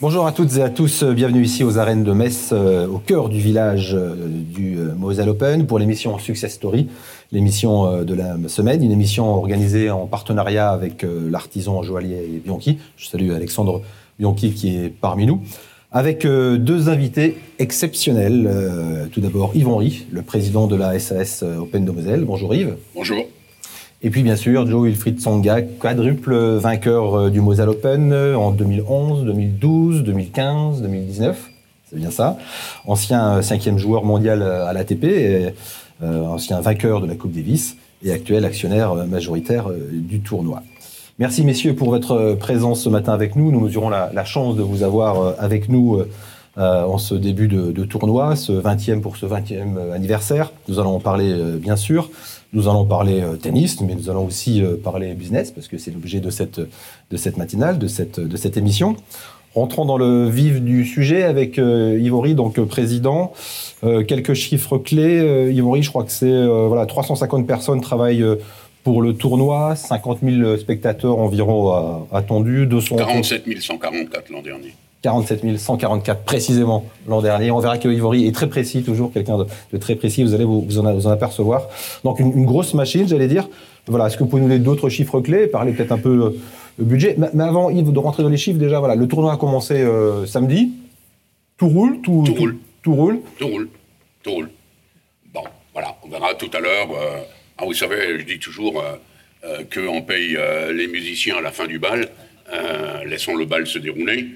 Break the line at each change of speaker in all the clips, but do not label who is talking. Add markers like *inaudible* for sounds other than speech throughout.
Bonjour à toutes et à tous, bienvenue ici aux arènes de Metz, euh, au cœur du village euh, du euh, Moselle Open pour l'émission Success Story, l'émission de la semaine, une émission organisée en partenariat avec l'artisan joaillier Bianchi. Je salue Alexandre Bianchi qui est parmi nous, avec deux invités exceptionnels. Tout d'abord Yves Henry, le président de la SAS Open de Moselle. Bonjour Yves.
Bonjour.
Et puis bien sûr, Joe Wilfried Tsonga, quadruple vainqueur euh, du Moselle Open euh, en 2011, 2012, 2015, 2019. C'est bien ça. Ancien euh, cinquième joueur mondial à l'ATP, ancien vainqueur de la Coupe Davis et actuel actionnaire majoritaire du tournoi. Merci messieurs pour votre présence ce matin avec nous. Nous mesurons la, chance de vous avoir avec nous en ce début de, de, tournoi, ce 20e pour ce 20e anniversaire. Nous allons en parler bien sûr. Nous allons parler euh, tennis, mais nous allons aussi euh, parler business, parce que c'est l'objet de cette, de cette matinale, de cette, de cette émission. Rentrons dans le vif du sujet avec euh, Ivory, donc président. quelques chiffres clés. Ivory, je crois que c'est voilà 350 personnes travaillent pour le tournoi, 50 000 spectateurs environ attendus, 200.
47 144 l'an dernier.
47 144 précisément l'an dernier. On verra que Ivory est très précis, toujours quelqu'un de, très précis. Vous allez vous, vous, en, apercevoir. Donc une, grosse machine, j'allais dire. Voilà. Est-ce que vous pouvez nous donner d'autres chiffres clés, parler peut-être un peu euh, budget? Mais, avant Yves de rentrer dans les chiffres, déjà voilà, le tournoi a commencé euh, samedi. Tout roule,
tout, tout, roule,
tout roule,
tout roule, tout roule. Bon, voilà, on verra tout à l'heure. Euh, ah, vous savez, je dis toujours qu'on paye les musiciens à la fin du bal. laissons le bal se dérouler.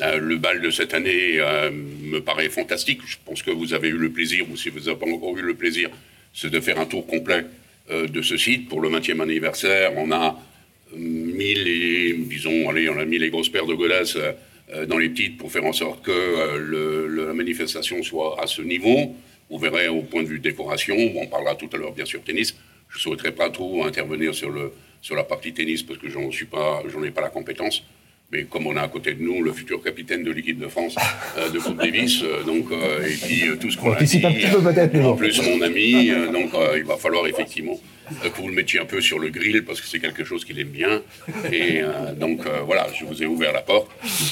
Euh, le bal de cette année euh, me paraît fantastique. Je pense que vous avez eu le plaisir, ou si vous n'avez pas encore eu le plaisir, c'est de faire un tour complet euh, de ce site. Pour le 20e anniversaire, on a mis les, disons, allez, on a mis les grosses paires de godasses dans les petites pour faire en sorte que la manifestation soit à ce niveau. Vous verrez au point de vue décoration, on parlera tout à l'heure bien sûr tennis. Je ne souhaiterais pas trop intervenir sur, le, sur la partie tennis parce que j'en suis pas, j'en ai pas la compétence mais comme on a à côté de nous le futur capitaine de l'équipe de France euh, de Coupe Davis, euh, donc euh, et puis tout ce qu'on a dit, en plus mon ami, donc il va falloir effectivement que vous le mettiez un peu sur le grill parce que c'est quelque chose qu'il aime bien. Et donc voilà, je vous ai ouvert la porte.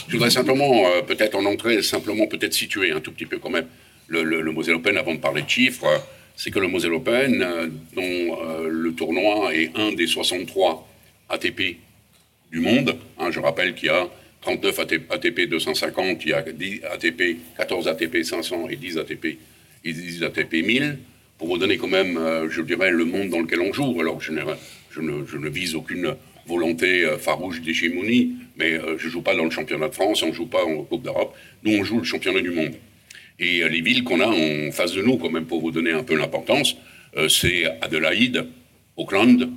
Je voudrais simplement, peut-être en entrée, simplement peut-être situer un tout petit peu quand même le, le, Moselle Open avant de parler de chiffres. C'est que le Moselle Open, dont le tournoi est un des 63 ATP du monde. Hein, je rappelle qu'il y a 39 ATP 250, il y a 10 ATP, 14 ATP 500 et 10 ATP, et 10 ATP 1000, pour vous donner quand même, euh, je dirais, le monde dans lequel on joue. Alors je, je, ne, je ne, vise aucune volonté euh, farouche d'hégémonie, mais euh, je ne joue pas dans le championnat de France, on ne joue pas en Coupe d'Europe, nous on joue le championnat du monde. Et les villes qu'on a en face de nous, quand même pour vous donner un peu l'importance, c'est Adelaide, Auckland,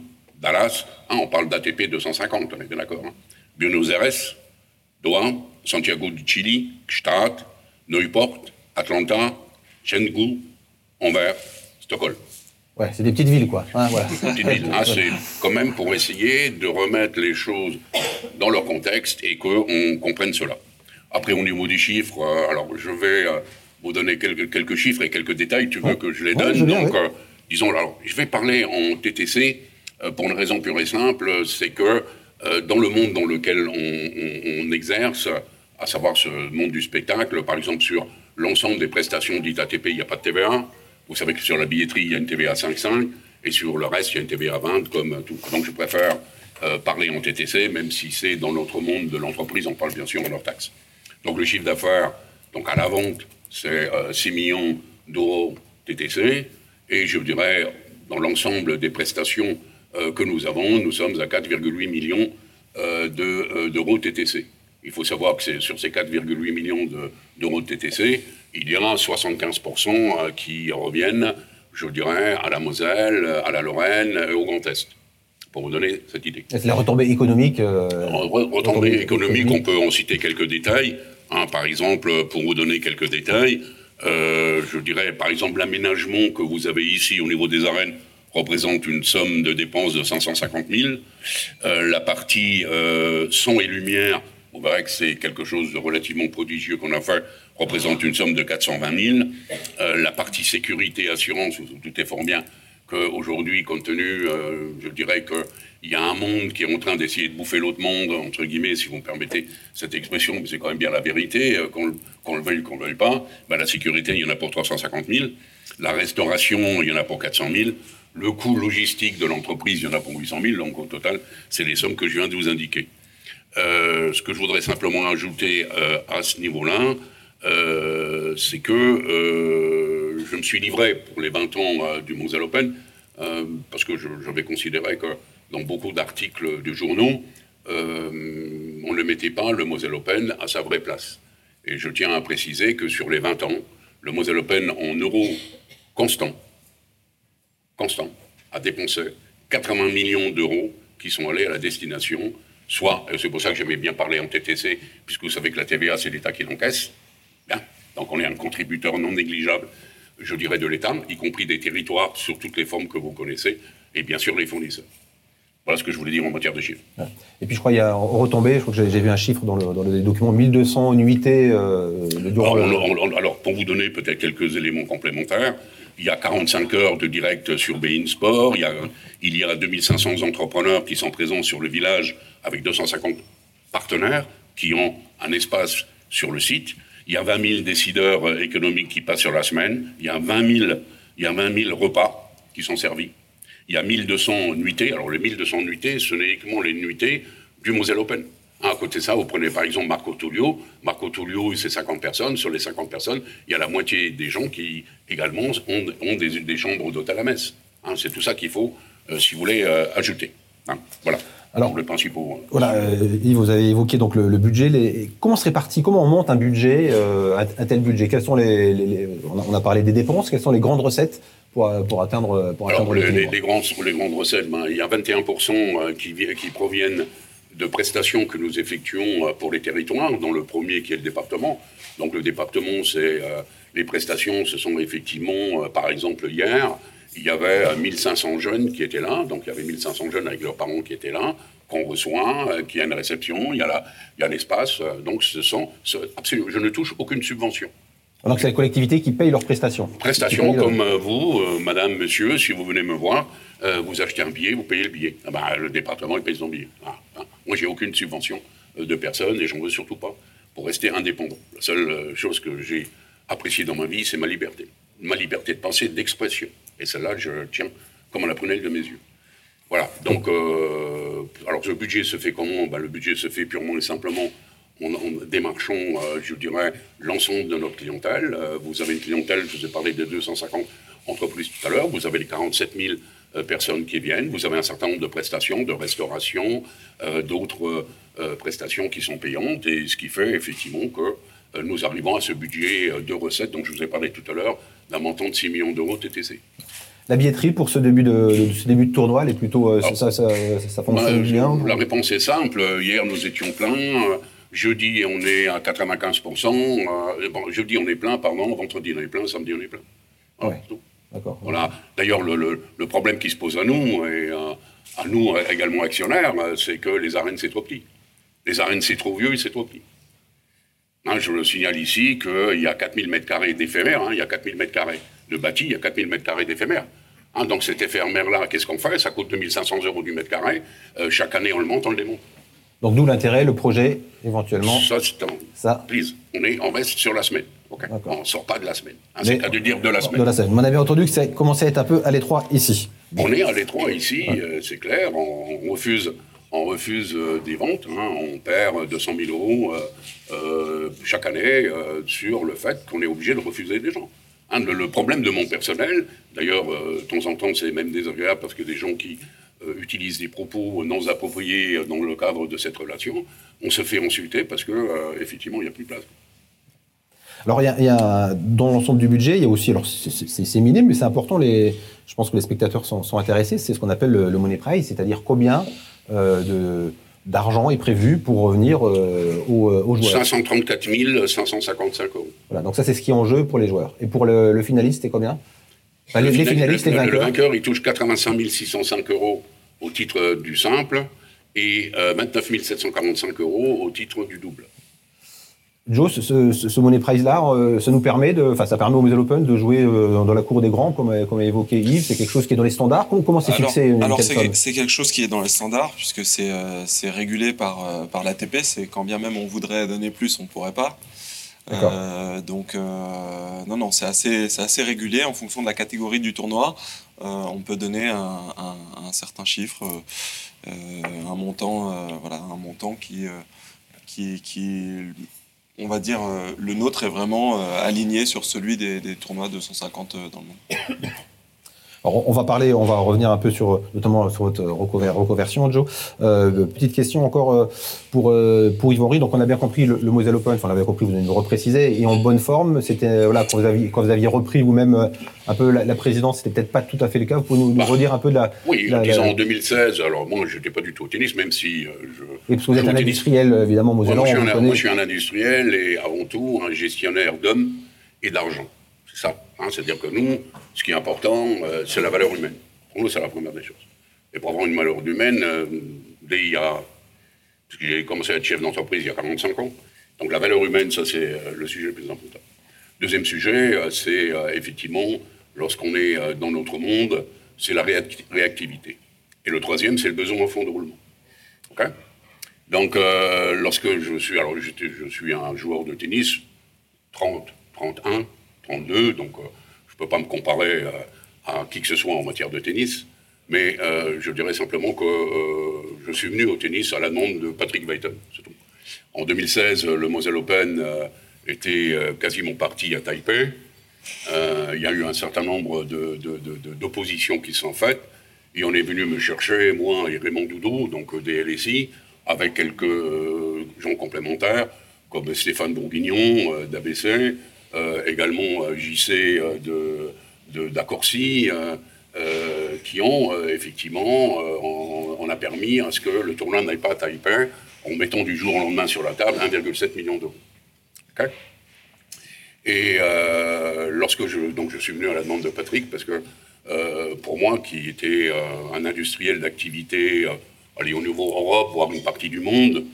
Dallas, hein, on parle d'ATP 250, on est bien d'accord. Hein. Buenos Aires, Doha, Santiago du Chili, Gstaad, Newport, Atlanta, Chengdu, Anvers, Stockholm.
Ouais, c'est des petites villes, quoi.
Hein, c'est quand même pour essayer de remettre les choses dans leur contexte et qu'on comprenne cela. Après, au niveau des chiffres, euh, alors je vais euh, vous donner quelques, quelques, chiffres et quelques détails. Tu veux que je les donne Donc, euh, disons, alors, je vais parler en TTC pour une raison pure et simple, c'est que euh, dans le monde dans lequel on, exerce, à savoir ce monde du spectacle, par exemple sur l'ensemble des prestations dites ATP, il n'y a pas de TVA. Vous savez que sur la billetterie, il y a une TVA 5,5 et sur le reste, il y a une TVA 20 comme tout. Donc je préfère euh, parler en TTC, même si c'est dans notre monde de l'entreprise, on parle bien sûr en hors taxe. Donc le chiffre d'affaires, donc à la vente, c'est 6 millions d'euros TTC, et je dirais, dans l'ensemble des prestations euh, que nous avons. Nous sommes à 4,8 millions euh, euh, d'euros de, TTC. Il faut savoir que sur ces 4,8 millions d'euros de, TTC, il y a 75% qui reviennent, je dirais, à la Moselle, à la Lorraine et au Grand Est pour vous donner cette idée.
C'est la retombée économique
Retombée économique, on peut en citer quelques détails. Hein, par exemple, pour vous donner quelques détails, je dirais par exemple l'aménagement que vous avez ici au niveau des arènes représente une somme de dépenses de 550 000. Euh, la partie euh, son et lumière, on verrait que c'est quelque chose de relativement prodigieux qu'on a fait, représente une somme de 420 000. Euh, la partie sécurité assurance, tout est fort bien qu'aujourd'hui, compte tenu, je dirais que il y a un monde qui est en train d'essayer de bouffer l'autre monde, entre guillemets, si vous me permettez cette expression, mais c'est quand même bien la vérité, qu'on le veuille ou qu'on le veuille pas. Ben, la sécurité, il y en a pour 350 000. La restauration, il y en a pour 400 000. Le coût logistique de l'entreprise, il y en a pour 800 000. Donc au total, c'est les sommes que je viens de vous indiquer. Euh, ce que je voudrais simplement ajouter euh, à ce niveau-là, c'est que je me suis livré pour les 20 ans du Moselle Open, parce que j'avais considéré que dans beaucoup d'articles de journaux, euh, on ne mettait pas le Moselle Open à sa vraie place. Et je tiens à préciser que sur les 20 ans, le Moselle Open en euros constants, constant, a dépensé 80 millions d'euros qui sont allés à la destination, soit, c'est pour ça que j'aimais bien parler en TTC, puisque vous savez que la TVA, c'est l'État qui l'encaisse. Bien. Donc on est un contributeur non négligeable, je dirais, de l'État, y compris des territoires sur toutes les formes que vous connaissez, et bien sûr les fournisseurs. Voilà ce que je voulais dire en matière de chiffres.
Et puis je crois qu'il y a retombé, je crois que j'ai vu un chiffre dans le, dans le document, 1200 nuitées euh,
durant alors, alors, pour vous donner peut-être quelques éléments complémentaires, il y a 45 heures de direct sur Bein Sport, il y, a, il y a 2500 entrepreneurs qui sont présents sur le village avec 250 partenaires qui ont un espace sur le site. Il y a 20 000 décideurs économiques qui passent sur la semaine. Il y a 20 000, il y a 20 000 repas qui sont servis il y a 1200 nuitées. Alors, les 1200 nuitées, ce n'est uniquement les nuitées du Moselle Open. À côté de ça, vous prenez par exemple Marco Tullio. Marco Tullio, c'est 50 personnes. Sur les 50 personnes, il y a la moitié des gens qui également ont, ont des, des, chambres d'hôtel à messe. Hein, c'est tout ça qu'il faut, euh, si vous voulez, euh, ajouter. Hein, voilà. Alors, le principal. Euh,
voilà, Yves, vous avez évoqué donc le, budget. Les, comment se répartit Comment on monte un budget, un, tel budget? Quels sont les, on, a, parlé des dépenses. Quelles sont les grandes recettes pour, pour atteindre, pour
atteindre les, les, les, grandes, les grandes recettes, ben, il y a 21% qui, qui proviennent de prestations que nous effectuons pour les territoires, dont le premier qui est le département. Donc le département, c'est les prestations, ce sont effectivement, par exemple, hier, il y avait 1500 jeunes qui étaient là, donc il y avait 1500 jeunes avec leurs parents qui étaient là, qu'on reçoit, euh, qui a une réception, il y a, il y a l'espace, euh, donc ce sont, absolument, je ne touche aucune subvention.
Donc c'est la collectivité qui paye leurs prestations.
Prestations comme euh, vous, madame, monsieur, si vous venez me voir, vous achetez un billet, vous payez le billet. Ah ben, le département, il paye son billet. Ah. Moi, j'ai aucune subvention de personne et j'en veux surtout pas pour rester indépendant. La seule chose que j'ai appréciée dans ma vie, c'est ma liberté. Ma liberté de pensée, d'expression. Et celle-là, je tiens comme à la prunelle de mes yeux. Voilà. Donc, euh, alors, le budget se fait comment? Ben, Le budget se fait purement et simplement en, démarchant, euh, je dirais, l'ensemble de notre clientèle. Euh, vous avez une clientèle, je vous ai parlé des 250 entreprises tout à l'heure. Vous avez les 47 000 personnes qui viennent. Vous avez un certain nombre de prestations, de restauration, d'autres prestations qui sont payantes. Et ce qui fait effectivement que nous arrivons à ce budget de recettes dont je vous ai parlé tout à l'heure, d'un montant de 6 millions d'euros TTC.
La billetterie pour ce début de, ce début de tournoi, elle est plutôt, euh, ça, ça, ça, fonctionne bah, bien
La réponse est simple. Hier, nous étions pleins. Jeudi, on est à 95%. Euh, bon, jeudi, on est plein, pardon. Vendredi, on est plein. Samedi, on est plein.
D'accord.
Voilà. D'ailleurs, le, le, problème qui se pose à nous, et euh, à nous également actionnaires, c'est que les arènes, c'est trop petit. Les arènes, c'est trop vieux et c'est trop petit. Hein, je le signale ici qu'il y a 4000 m2 d'éphémère, hein, il y a 4000 m2 de bâti, il y a 4000 m2 d'éphémère. Hein, donc cet éphémère-là, qu'est-ce qu'on fait? Ça coûte 2500 euros du mètre carré. Euh, chaque année, on le monte, on le démonte.
Donc d'où l'intérêt, le projet, éventuellement
Ça, c'est un... Ça. Please, on, est, on reste sur la semaine. On ne sort pas de la semaine. c'est à dire de la semaine.
De la semaine. On avait entendu que ça commençait à être un peu à l'étroit ici.
On est à l'étroit ici, euh, c'est clair. on refuse on refuse euh, des ventes. Hein. on perd 200 000 euros euh, euh, chaque année sur le fait qu'on est obligé de refuser des gens. Hein, le, problème de mon personnel, d'ailleurs, de temps en temps, c'est même désagréable parce que des gens qui utilisent des propos non appropriés dans le cadre de cette relation, on se fait insulter parce que effectivement, il n'y a plus de place.
Alors, il y, a, dans l'ensemble du budget, il y a aussi, alors c'est minime, mais c'est important, les, je pense que les spectateurs sont, intéressés, c'est ce qu'on appelle le, le money price, c'est-à-dire combien euh, d'argent est prévu pour revenir euh, aux, euh, aux, joueurs
534 555 euros.
Voilà, donc ça c'est ce qui est en jeu pour les joueurs. Et pour le, finaliste, c'est combien?
Les, finalistes, les vainqueurs. Le vainqueur, il touche 85 605 euros au titre du simple et 29 745 euros au titre du double.
Joe, ce, Money Prize-là, euh, ça nous permet de, enfin, ça permet au Moselle Open de jouer euh, dans la cour des grands, comme, comme a évoqué Yves. C'est quelque chose qui est dans les standards. Comment c'est fixé
Alors, c'est quelque chose qui est dans les standards, puisque c'est euh, régulé par, par l'ATP. C'est quand bien même on voudrait donner plus, on ne pourrait pas. donc, non, non, c'est assez, assez régulé en fonction de la catégorie du tournoi. on peut donner un, un certain chiffre, un montant, voilà, un montant qui, qui, qui on va dire, euh, le nôtre est vraiment euh, aligné sur celui des, des tournois 250 euh, dans le monde.
Alors, on va parler, on va revenir un peu sur, notamment sur votre reconversion, Joe. Euh, petite question encore euh, pour euh, pour Yvon Rie. Donc, on a bien compris le, le Moselle Open. Enfin, on avait compris, vous nous repréciser. Et en bonne forme, c'était voilà quand vous aviez quand vous aviez repris vous-même un peu la, présidence, c'était peut-être pas tout à fait le cas. Vous pouvez nous, bah, redire un peu de la.
Oui, disons en 2016. Alors moi, je n'étais pas du tout au tennis, même si je.
Oui, parce que vous êtes un industriel, évidemment, Mosellan.
Moi, moi, je suis un industriel et avant tout un gestionnaire d'hommes et d'argent. C'est ça. Hein, C'est-à-dire que nous, ce qui est important, euh, c'est la valeur humaine. Pour nous, c'est la première des choses. Et pour avoir une valeur humaine, euh, dès il y a. Parce que j'ai commencé à être chef d'entreprise il y a 45 ans. Donc la valeur humaine, ça, c'est euh, le sujet le plus important. Deuxième sujet, c'est effectivement, lorsqu'on est dans notre monde, c'est la réactivité. Et le troisième, c'est le besoin en fond de roulement. Donc, lorsque je suis. Alors, je suis un joueur de tennis, 30, 31, 32, donc je ne peux pas me comparer euh, à qui que ce soit en matière de tennis, mais euh, je dirais simplement que euh, je suis venu au tennis à la demande de Patrick Weiton, c'est tout. En 2016, le Moselle Open était quasiment parti à Taipei. il y a eu un certain nombre d'oppositions qui sont faites. Et on est venu me chercher, moi et Raymond Doudou, donc des LSI, avec quelques gens complémentaires, comme Stéphane Bourguignon d'ABC, euh, également euh, JC euh, de, d'Accorcy, qui ont effectivement, on, a permis à ce que le tournoi n'aille pas à Taipei en mettant du jour au lendemain sur la table 1,7 million d'euros. Et lorsque je, donc je suis venu à la demande de Patrick, parce que pour moi, qui était un industriel d'activité, aller au niveau Europe, voire une partie du monde,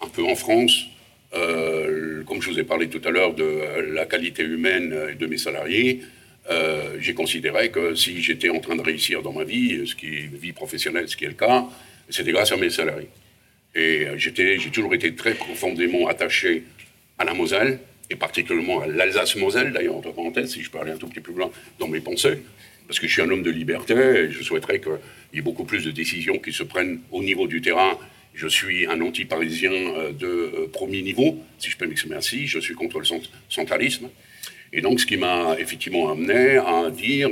un peu en France, euh, comme je vous ai parlé tout à l'heure de la qualité humaine de mes salariés, euh, j'ai considéré que si j'étais en train de réussir dans ma vie, ce qui est vie professionnelle, ce qui est le cas, c'était grâce à mes salariés. Et j'ai toujours été très profondément attaché à la Moselle, et particulièrement à l'Alsace-Moselle, d'ailleurs, entre parenthèses, si je peux aller un tout petit peu plus loin dans mes pensées, parce que je suis un homme de liberté, et je souhaiterais qu'il y ait beaucoup plus de décisions qui se prennent au niveau du terrain je suis un anti-parisien euh, de euh, premier niveau, si je peux m'exprimer ainsi. Je suis contre le centralisme. Et donc, ce qui m'a effectivement amené à dire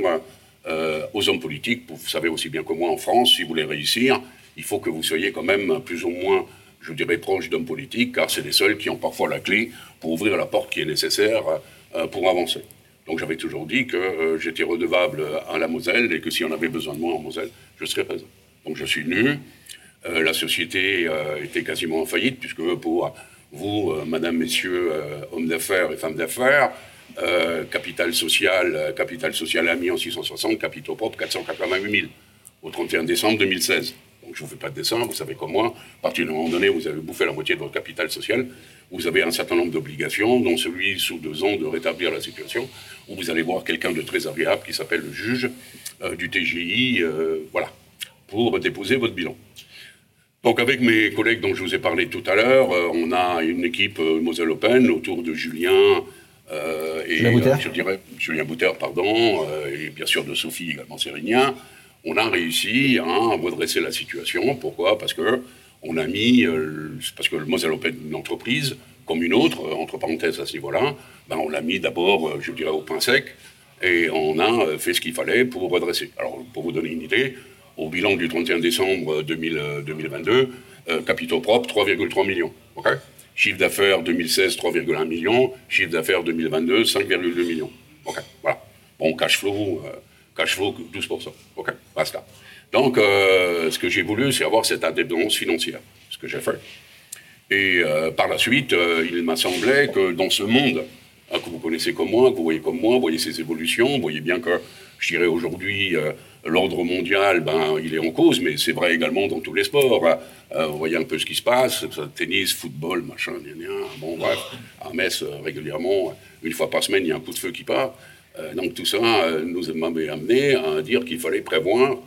euh, aux hommes politiques, vous savez aussi bien que moi en France, si vous voulez réussir, il faut que vous soyez quand même plus ou moins, je dirais, proche d'hommes politiques, car c'est les seuls qui ont parfois la clé pour ouvrir la porte qui est nécessaire pour avancer. Donc j'avais toujours dit que j'étais redevable à la Moselle et que si on avait besoin de moi en Moselle, je serais présent. Donc je suis venu, la société euh, était quasiment en faillite, puisque pour vous, euh, madame, messieurs, hommes d'affaires et femmes d'affaires, capital social, capital social en 660, capitaux propres 488 000 au 31 décembre 2016. Donc je ne vous fais pas de dessin, vous savez comme moi, à partir d'un moment donné, vous avez bouffé la moitié de votre capital social, vous avez un certain nombre d'obligations, dont celui sous deux ans de rétablir la situation, où vous allez voir quelqu'un de très agréable qui s'appelle le juge du TGI, voilà, pour déposer votre bilan. Donc avec mes collègues dont je vous ai parlé tout à l'heure, euh, on a une équipe euh, Moselle Open autour de Julien
euh, et Julien
je dirais Julien Bouter, pardon, et bien sûr de Sophie également Sérignan. On a réussi à redresser la situation. Pourquoi? Parce que on a mis, parce que le Moselle Open une entreprise comme une autre, entre parenthèses à ce niveau-là, ben on l'a mis d'abord, je dirais, au pain sec, et on a fait ce qu'il fallait pour redresser. Alors pour vous donner une idée, au bilan du 31 décembre 2022, euh, capitaux propres 3,3 millions. Chiffre d'affaires 2016 3,1 millions, chiffre d'affaires 2022 5,2 millions. voilà. Bon, cash flow, euh, cash flow 12%. Ok, basta. Donc, euh, ce que j'ai voulu, c'est avoir cette indépendance financière, ce que j'ai fait. Et par la suite, il m'a semblé que dans ce monde hein, que vous connaissez comme moi, que vous voyez comme moi, voyez ces évolutions, vous voyez bien que je dirais aujourd'hui, l'ordre mondial, ben, il est en cause, mais c'est vrai également dans tous les sports. Hein. vous voyez un peu ce qui se passe, tennis, football, machin, bon bref, à Metz, régulièrement, une fois par semaine, il y a un coup de feu qui part. donc tout ça nous a amené à dire qu'il fallait prévoir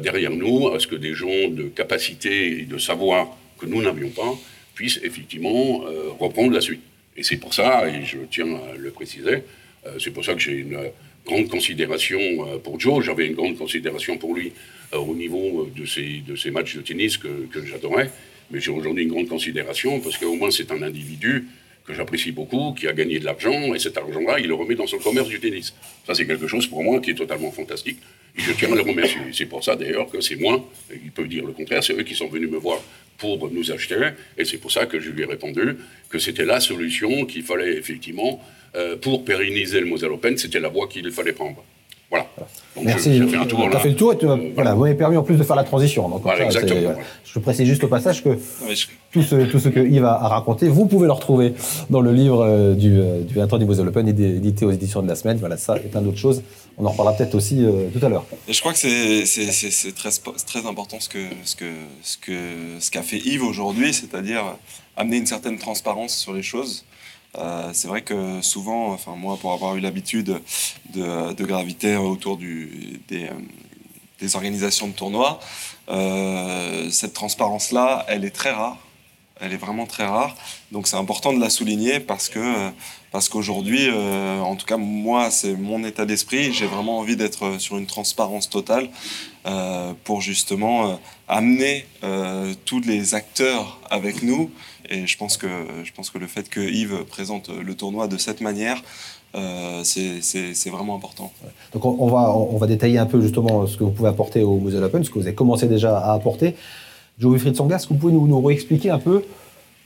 derrière nous à ce que des gens de capacité et de savoir que nous n'avions pas puissent effectivement reprendre la suite. Et c'est pour ça, et je tiens à le préciser, euh, c'est pour ça que j'ai une grande considération euh, pour Joe. J'avais une grande considération pour lui euh, au niveau de ses, de ses matchs de tennis que, que j'adorais. Mais j'ai aujourd'hui une grande considération parce qu'au moins c'est un individu que j'apprécie beaucoup, qui a gagné de l'argent, et cet argent-là, il le remet dans son commerce du tennis. Ça, c'est quelque chose pour moi qui est totalement fantastique. Et je tiens à le remercier. C'est pour ça d'ailleurs que c'est moi, il peut dire le contraire, c'est eux qui sont venus me voir pour nous acheter, et c'est pour ça que je lui ai répondu que c'était la solution qu'il fallait effectivement, euh, pour pérenniser le Moselle Open, c'était la voie qu'il fallait prendre. Voilà.
Merci. Tu as fait le tour et tu, voilà, vous m'avez permis en plus de faire la transition. Donc, Je précise juste au passage que tout, ce, tout ce que Yves a, raconté, vous pouvez le retrouver dans le livre euh, du, euh, du 20 ans du Moselle Open, édité aux éditions de la semaine. Voilà, ça et plein d'autres choses. On en reparlera peut-être aussi euh, tout à l'heure.
Et je crois que c'est très, très important ce qu'a ce que, ce que, ce qu'a fait Yves aujourd'hui, c'est-à-dire amener une certaine transparence sur les choses. Euh, c'est vrai que souvent, enfin moi, pour avoir eu l'habitude de, graviter autour euh, des, organisations de tournois, euh, cette transparence-là, elle est très rare. Elle est vraiment très rare. Donc c'est important de la souligner parce que parce qu'aujourd'hui, en tout cas moi, c'est mon état d'esprit. J'ai vraiment envie d'être sur une transparence totale pour justement amener tous les acteurs avec nous et je pense que, je pense que le fait que Yves présente le tournoi de cette manière, euh, c'est vraiment important.
Donc on, va, on va détailler un peu justement ce que vous pouvez apporter au Moselle Open, ce que vous avez commencé déjà à apporter. Joe Wilfried Sangas, est-ce que vous pouvez nous, nous réexpliquer un peu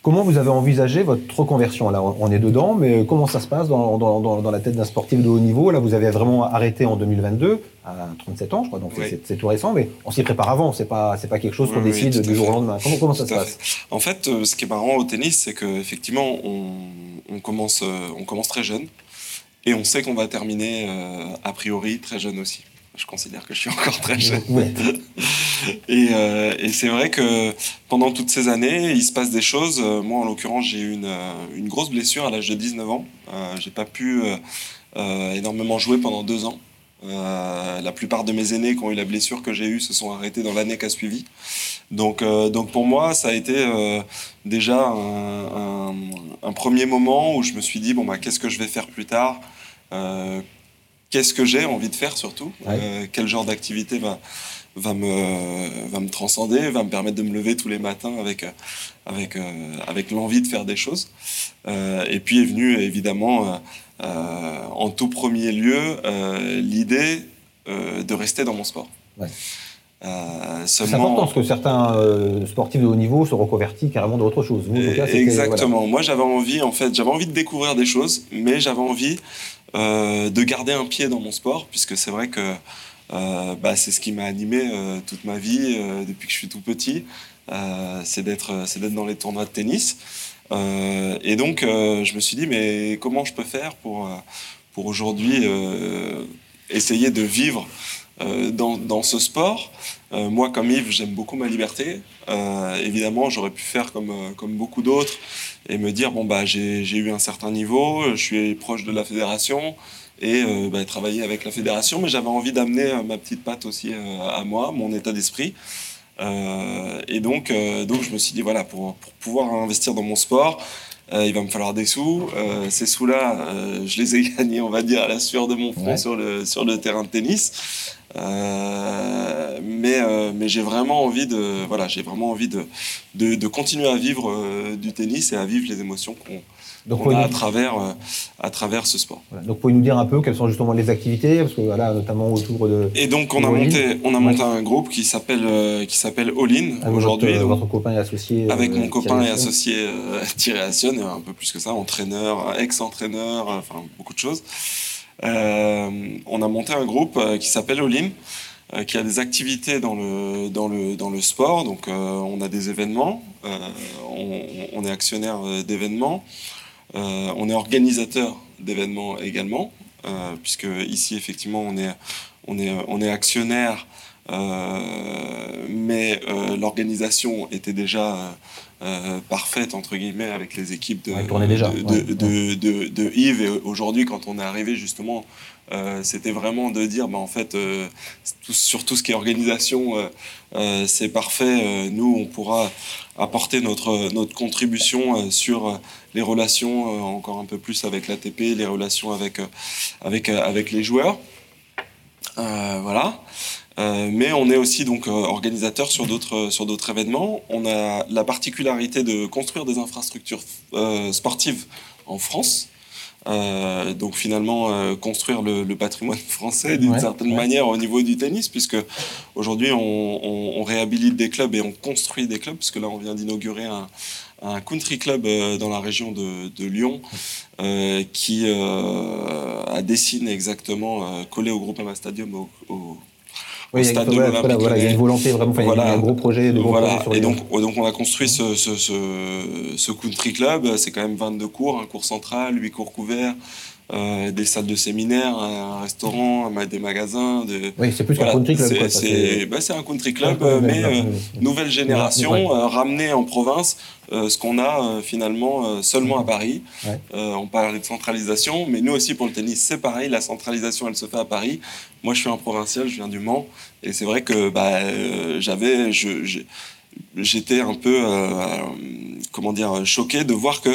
Comment vous avez envisagé votre reconversion? Là, on est dedans, mais comment ça se passe dans, dans, dans, la tête d'un sportif de haut niveau? Là, vous avez vraiment arrêté en 2022, à 37 ans, je crois, donc c'est tout récent, mais on s'y prépare avant, c'est pas, pas quelque chose qu'on décide du jour au lendemain. Comment, comment ça se passe?
En fait, euh, ce qui est marrant au tennis, c'est qu'effectivement, on, on, commence, euh, on commence très jeune, et on sait qu'on va terminer, euh, a priori, très jeune aussi je considère que je suis encore très jeune. *laughs* Euh, et, c'est vrai que pendant toutes ces années, il se passe des choses. Euh, moi, en l'occurrence, j'ai eu une, euh, une, grosse blessure à l'âge de 19 ans. Euh, j'ai pas pu énormément jouer pendant deux ans. la plupart de mes aînés qui ont eu la blessure que j'ai eue se sont arrêtés dans l'année qui a suivi. Donc, donc pour moi, ça a été déjà un, un, premier moment où je me suis dit bon bah qu'est-ce que je vais faire plus tard? Qu'est-ce que j'ai envie de faire surtout, euh, quel genre d'activité va, va, me, va me transcender, va me permettre de me lever tous les matins avec, avec, euh, avec l'envie de faire des choses. Euh, et puis est venue évidemment en tout premier lieu l'idée de rester dans mon sport.
C'est important parce que certains sportifs de haut niveau se reconvertissent carrément dans autre chose.
Exactement. Moi, j'avais envie, en fait, j'avais envie de découvrir des choses, mais j'avais envie euh, de garder un pied dans mon sport, puisque c'est vrai que euh, bah, c'est ce qui m'a animé euh, toute ma vie depuis que je suis tout petit. c'est d'être c'est d'être dans les tournois de tennis. et donc je me suis dit mais comment je peux faire pour pour aujourd'hui essayer de vivre dans, dans, ce sport? moi, comme Yves, j'aime beaucoup ma liberté. évidemment, j'aurais pu faire comme, comme beaucoup d'autres et me dire bon bah j'ai eu un certain niveau, je suis proche de la fédération et euh, bah, travailler avec la fédération, mais j'avais envie d'amener euh, ma petite patte aussi euh, à moi, mon état d'esprit. et donc, donc je me suis dit voilà pour, pour pouvoir investir dans mon sport, il va me falloir des sous. ces sous-là, je les ai *laughs* gagnés, on va dire, à la sueur de mon front sur, le, sur le terrain de tennis. Euh, mais euh, mais j'ai vraiment envie de voilà j'ai vraiment envie de, de, de continuer à vivre euh, du tennis et à vivre les émotions qu'on a à travers à travers ce sport.
Donc pouvez nous dire un peu quelles sont justement les activités parce que voilà notamment autour de
et donc on a monté on a monté un groupe qui s'appelle qui s'appelle All In aujourd'hui
votre, copain et associé
avec mon copain et associé *laughs* Thierry Assion un peu plus que ça entraîneur ex-entraîneur enfin beaucoup de choses on a monté un groupe euh, qui s'appelle Olim, euh, qui a des activités dans le, dans le, dans le sport. Donc, on a des événements, on, est actionnaire d'événements, on est organisateur d'événements également, puisque ici, effectivement, on est, on est, on est actionnaire, mais l'organisation était déjà parfaite entre guillemets avec les équipes de, de, de, de, Yves. Et aujourd'hui, quand on est arrivé justement euh, c'était vraiment de dire, bah, en fait, euh, sur tout ce qui est organisation, euh, c'est parfait. nous, on pourra apporter notre, notre contribution sur les relations encore un peu plus avec l'ATP, les relations avec, avec, avec les joueurs. voilà. Mais on est aussi donc organisateur sur d'autres sur d'autres événements. On a la particularité de construire des infrastructures sportives en France. Euh, donc finalement euh, construire le, patrimoine *laughs* français d'une certaine manière au niveau du tennis, puisque aujourd'hui on, réhabilite des clubs et on construit des clubs, puisque là on vient d'inaugurer un, country club euh, dans la région de, Lyon qui a dessiné exactement collé au Groupama Stadium au,
oui, il y, a, voilà, il y a une volonté vraiment, il y a un gros projet. De
voilà. et donc, donc, on a construit ce, ce, ce, country club. C'est quand même 22 cours, un cours central, 8 cours couverts. Euh, des salles de séminaire, un restaurant, des magasins. De...
Oui, c'est plus qu'un country club.
C'est bah, un country club, mais euh, nouvelle génération, euh, ramenée en province, ce qu'on a finalement seulement à Paris. on parlait de centralisation, mais nous aussi pour le tennis, c'est pareil, la centralisation, elle se fait à Paris. Moi, je suis un provincial, je viens du Mans, et c'est vrai que bah, j'avais... J'étais un peu, comment dire, choqué de voir que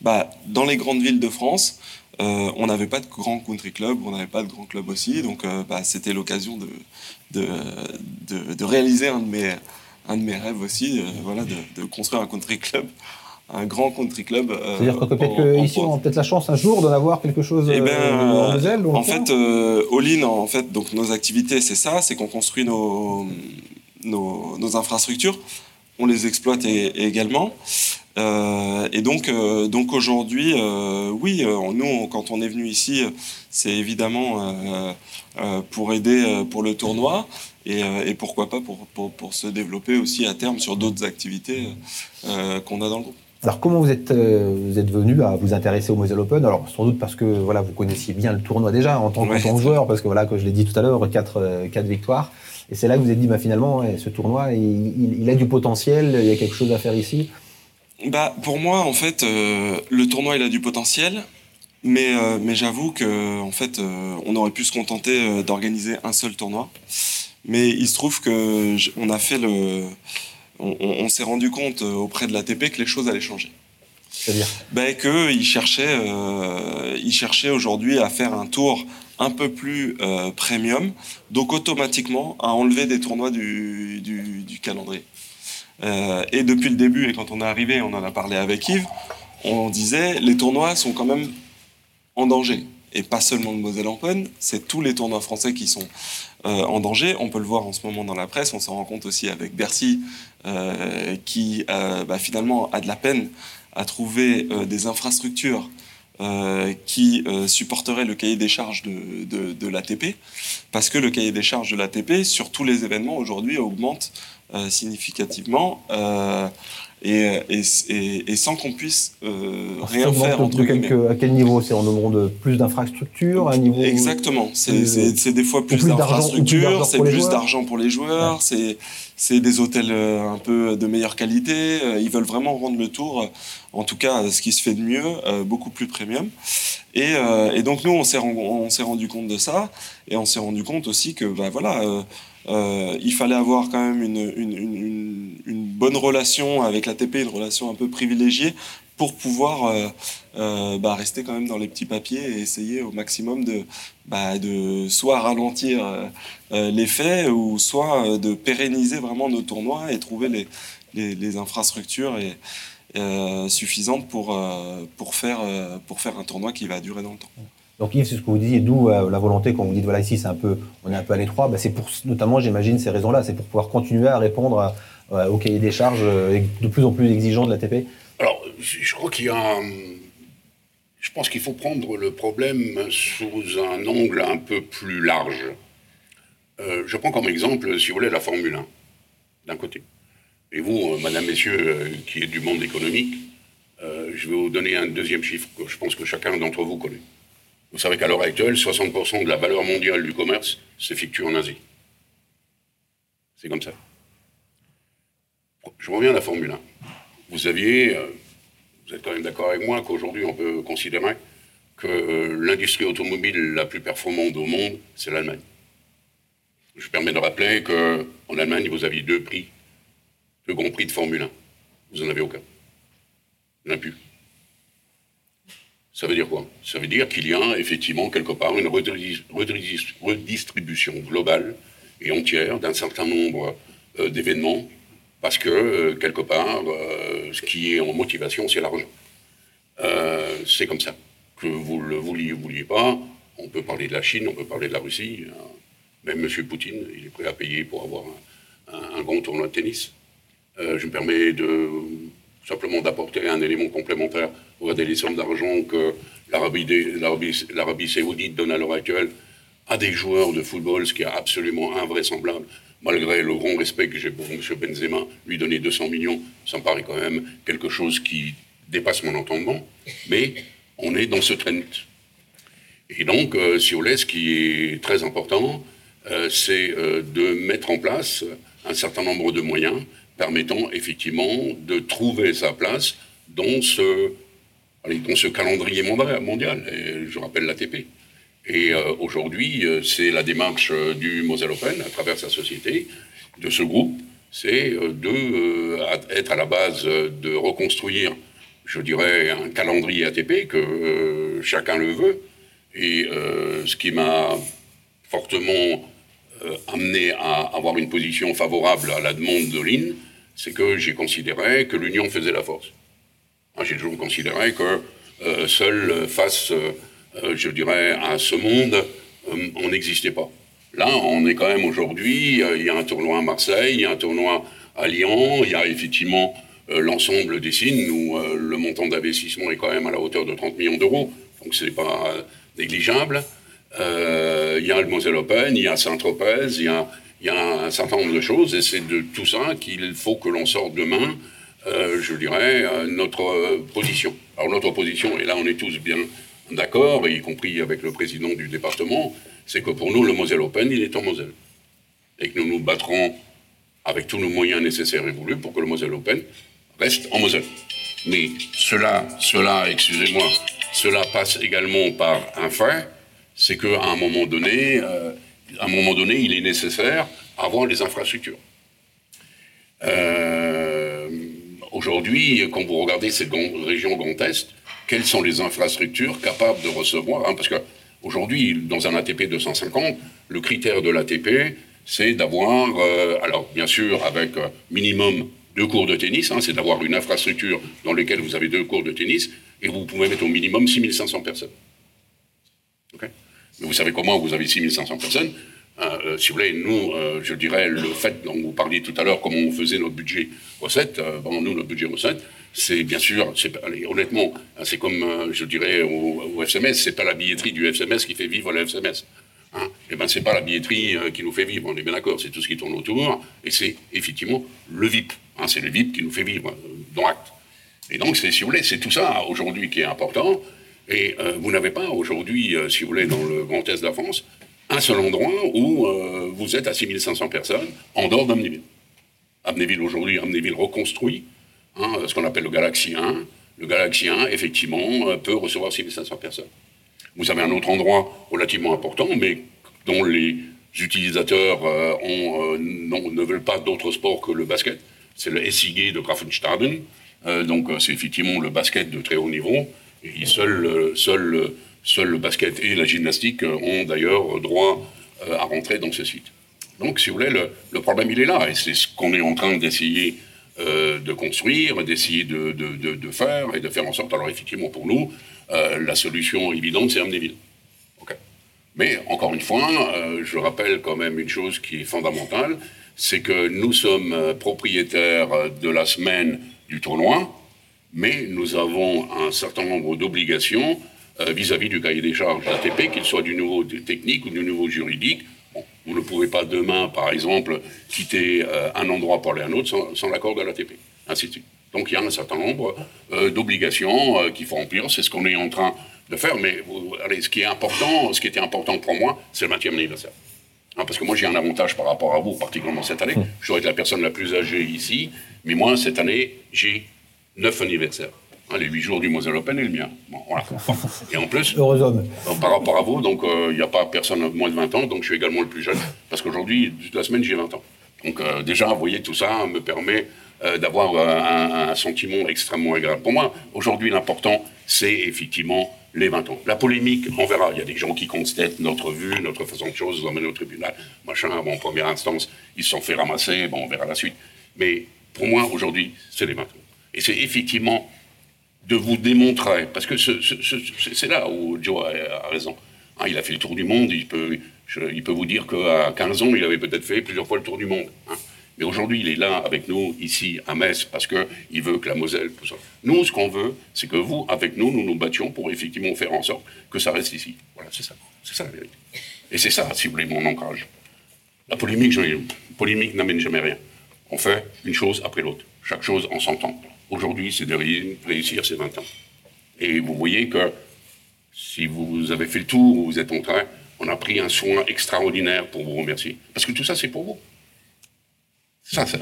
bah, dans les grandes villes de France, euh, on n'avait pas de grand country club, on n'avait pas de grand club aussi, donc euh, bah, c'était l'occasion de de, réaliser un de mes, un de mes rêves aussi, euh, voilà, de, construire un country club, un grand country club.
C'est-à-dire que peut-être qu'ici on a peut-être la chance un jour d'en avoir quelque chose eh ben,
en En fait, All-in, en fait, donc nos activités, c'est ça, c'est qu'on construit nos, nos, infrastructures, on les exploite également. Euh, et donc, euh, donc aujourd'hui, euh, oui, nous, quand on est venu ici, c'est évidemment pour aider pour le tournoi et, et pourquoi pas pour, pour, pour, se développer aussi à terme sur d'autres activités qu'on a dans le groupe.
Alors, comment vous êtes, vous êtes venu à vous intéresser au Moselle Open? Alors, sans doute parce que voilà, vous connaissiez bien le tournoi déjà en tant, que joueur, parce que voilà, comme je l'ai dit tout à l'heure, quatre, quatre victoires. Et c'est là que vous vous êtes dit, bah, finalement, ce tournoi, il, il, a du potentiel, il y a quelque chose à faire ici
bah, Pour moi, en fait, euh, le tournoi, il a du potentiel. Mais, euh, mais j'avoue que en fait, euh, on aurait pu se contenter d'organiser un seul tournoi. Mais il se trouve que on a fait le, on, s'est rendu compte auprès de l'ATP que les choses allaient changer.
C'est-à-dire?
Bah, qu'ils cherchaient, ils cherchaient aujourd'hui à faire un tour un peu plus premium, donc automatiquement à enlever des tournois du, du, du calendrier. Euh, et depuis le début, et quand on est arrivé, on en a parlé avec Yves, on disait les tournois sont quand même en danger. Et pas seulement le Moselle Open, c'est tous les tournois français qui sont euh, en danger. On peut le voir en ce moment dans la presse, on s'en rend compte aussi avec Bercy, euh, qui bah, finalement a de la peine à trouver des infrastructures qui supporteraient le cahier des charges de, l'ATP, parce que le cahier des charges de l'ATP, sur tous les événements aujourd'hui, augmente euh, significativement euh, et, et, sans qu'on puisse euh, rien faire.
Entre à quel niveau? C'est en nombre de plus d'infrastructures un niveau
Exactement. C'est des fois plus, d'infrastructures, c'est plus d'argent pour les joueurs, c'est des hôtels un peu de meilleure qualité. Ils veulent vraiment rendre le tour, en tout cas ce qui se fait de mieux, beaucoup plus premium. Et, et donc nous, on s'est rendu compte de ça, et on s'est rendu compte aussi que, bah, voilà euh, il fallait avoir quand même une, bonne relation avec l'ATP, une relation un peu privilégiée pour pouvoir euh, euh, bah, rester quand même dans les petits papiers et essayer au maximum de, bah, soit ralentir les faits ou soit de pérenniser vraiment nos tournois et trouver les, infrastructures suffisantes pour, pour, faire, pour faire un tournoi qui va durer dans le temps.
Donc Yves, c'est ce que vous disiez, d'où euh, la volonté quand vous dites voilà ici c'est un peu, on est un peu à l'étroit, bah, c'est pour notamment j'imagine ces raisons-là, c'est pour pouvoir continuer à répondre au cahier des charges euh, de plus en plus exigeant de l'ATP.
Alors je crois qu'il y a, je pense qu'il faut prendre le problème sous un angle un peu plus large. Euh, je prends comme exemple, si vous voulez, la Formule 1 d'un côté. Et vous, Madame, Messieurs, qui est du monde économique, je vais vous donner un deuxième chiffre que je pense que chacun d'entre vous connaît. Vous savez qu'à l'heure actuelle, 60% de la valeur mondiale du commerce s'effectue en Asie. C'est comme ça. Je reviens à la Formule 1. Vous aviez, euh, vous êtes quand même d'accord avec moi qu'aujourd'hui on peut considérer que euh, l'industrie automobile la plus performante au monde, c'est l'Allemagne. Je permets de rappeler qu'en Allemagne, vous aviez deux prix, deux grands prix de Formule 1. Vous n'en avez aucun. Il plus. Ça veut dire quoi? Ça veut dire qu'il y a effectivement quelque part une redistribution globale et entière d'un certain nombre euh, d'événements, parce que euh, quelque part, euh, ce qui est en motivation, c'est l'argent. c'est comme ça. Que vous le vouliez ou vouliez pas, on peut parler de la Chine, on peut parler de la Russie, même M. Poutine, il est prêt à payer pour avoir un, un grand tournoi de tennis. je me permets de simplement d'apporter un élément complémentaire. Regardez les sommes d'argent que l'Arabie saoudite donne à l'heure actuelle à des joueurs de football, ce qui est absolument invraisemblable. Malgré le grand respect que j'ai pour M. Benzema, lui donner 200 millions, ça me paraît quand même quelque chose qui dépasse mon entendement. Mais on est dans ce trend. Et donc, si vous voulez, ce qui est très important, euh, c'est euh, de mettre en place un certain nombre de moyens permettant effectivement de trouver sa place dans ce, dans ce calendrier mondial. Je rappelle l'ATP. Et euh, aujourd'hui, euh, c'est la démarche euh, du Moselle Open, à travers sa société, de ce groupe, c'est de être à la base de reconstruire, je dirais, un calendrier ATP que chacun le veut. Et ce qui m'a fortement amené à avoir une position favorable à la demande de l'IN, c'est que j'ai considéré que l'union faisait la force. J'ai toujours considéré que euh, seul face, euh, euh, je dirais, à ce monde, on n'existait pas. Là, on est quand même aujourd'hui, il y a un tournoi à Marseille, il y a un tournoi à Lyon, il y a effectivement l'ensemble des signes où le montant d'investissement est quand même à la hauteur de 30 millions d'euros, donc ce n'est pas négligeable. il y a le Moselle Open, il y a Saint-Tropez, il y a un certain nombre de choses, et c'est de tout ça qu'il faut que l'on sorte demain, euh, je dirais, euh, notre euh, position. Alors notre position, et là on est tous bien d'accord, y compris avec le président du département, c'est que pour nous, le Moselle Open, il est en Moselle. Et que nous nous battrons avec tous nos moyens nécessaires et voulus pour que le Moselle Open reste en Moselle. Mais cela, cela, excusez-moi, cela passe également par un fait, c'est qu'à un moment donné, à un moment donné, il est nécessaire avoir les infrastructures. Euh, aujourd'hui, quand vous regardez cette région Grand Est, quelles sont les infrastructures capables de recevoir hein, Parce qu'aujourd'hui, dans un ATP 250, le critère de l'ATP, c'est d'avoir, euh, alors bien sûr, avec euh, minimum deux cours de tennis, hein, c'est d'avoir une infrastructure dans laquelle vous avez deux cours de tennis, et vous pouvez mettre au minimum 6500 personnes. Mais vous savez comment vous avez 6500 personnes? Euh, Si vous voulez, nous, euh, je dirais, le fait dont vous parliez tout à l'heure, comment on faisait notre budget recette, euh, nous, notre budget recette, c'est bien sûr, allez, honnêtement, hein, c'est comme, je dirais, au, au c'est pas la billetterie du FSMS qui fait vivre le FSMS. Hein. Eh ben, c'est pas la billetterie qui nous fait vivre, on est bien d'accord, c'est tout ce qui tourne autour, et c'est effectivement le VIP. Hein, c'est le VIP qui nous fait vivre, dans acte. Et donc, si vous voulez, c'est tout ça aujourd'hui qui est important. Et euh, vous n'avez pas aujourd'hui, euh, si vous voulez, dans le Grand Est de la France, un seul endroit où euh, vous êtes à 6500 personnes en dehors d'Amnéville. Amnéville aujourd'hui, Amnéville reconstruit, hein, ce qu'on appelle le Galaxy 1. Le Galaxy 1, effectivement, peut recevoir 6500 personnes. Vous avez un autre endroit relativement important, mais dont les utilisateurs ont, ne veulent pas d'autre sport que le basket. C'est le SIG de Grafenstaden. donc, c'est effectivement le basket de très haut niveau. Et seul, seul, seul le basket et la gymnastique ont d'ailleurs droit euh, à rentrer dans ce site. Donc, si vous voulez, le, problème, il est là. Et c'est ce qu'on est en train d'essayer euh, de construire, d'essayer de, de, faire et de faire en sorte. Alors, effectivement, pour nous, euh, la solution évidente, c'est. Okay. Mais, encore une fois, je rappelle quand même une chose qui est fondamentale c'est que nous sommes propriétaires de la semaine du tournoi, mais nous avons un certain nombre d'obligations euh, vis-à-vis du cahier des charges d'ATP, qu'il soit du niveau technique ou du niveau juridique. vous ne pouvez pas demain, par exemple, quitter euh, un endroit pour aller à un autre sans, l'accord de l'ATP, ainsi de suite. Donc il y a un certain nombre euh, d'obligations qu'il faut remplir. C'est ce qu'on est en train de faire. Mais ce qui est important, ce qui était important pour moi, c'est le 20e anniversaire. Hein, parce que moi, j'ai un avantage par rapport à vous, particulièrement cette année. Je dois la personne la plus âgée ici, mais moi, cette année, j'ai neuf anniversaires. Hein, les huit jours du Moselle Open et le mien. voilà. *laughs* Et en plus,
Heureux homme.
Euh, par rapport à vous, donc il n'y a pas personne de moins de 20 ans, donc je suis également le plus jeune, parce qu'aujourd'hui, toute la semaine, j'ai 20 ans. Donc euh, déjà, vous voyez, tout ça me permet euh, d'avoir un, un, sentiment extrêmement agréable. Pour moi, aujourd'hui, l'important, c'est effectivement les 20 ans. La polémique, on verra. Il y a des gens qui constatent notre vue, notre façon de choses, nous emmènent au tribunal, machin. Bon, en première instance, ils se sont fait ramasser. Bon, on verra la suite. Mais pour moi, aujourd'hui, c'est les 20 ans. Et c'est effectivement de vous démontrer, parce que c'est là où Joe a, raison. Hein, il a fait le tour du monde, il peut, il peut vous dire qu'à 15 ans, il avait peut-être fait plusieurs fois le tour du monde. Hein. Mais aujourd'hui, il est là avec nous, ici, à Metz, parce qu'il veut que la Moselle... Nous, ce qu'on veut, c'est que vous, avec nous, nous nous battions pour effectivement faire en sorte que ça reste ici. Voilà, c'est ça. C'est ça la vérité. Et c'est ça, si vous voulez, mon ancrage. La polémique, polémique n'amène jamais rien. On fait une chose après l'autre. Chaque chose en temps. Aujourd'hui, c'est de réussir ces 20 ans. Et vous voyez que si vous avez fait le tour, vous êtes en train, on a pris un soin extraordinaire pour vous remercier. Parce que tout ça, c'est pour vous. Ça, c'est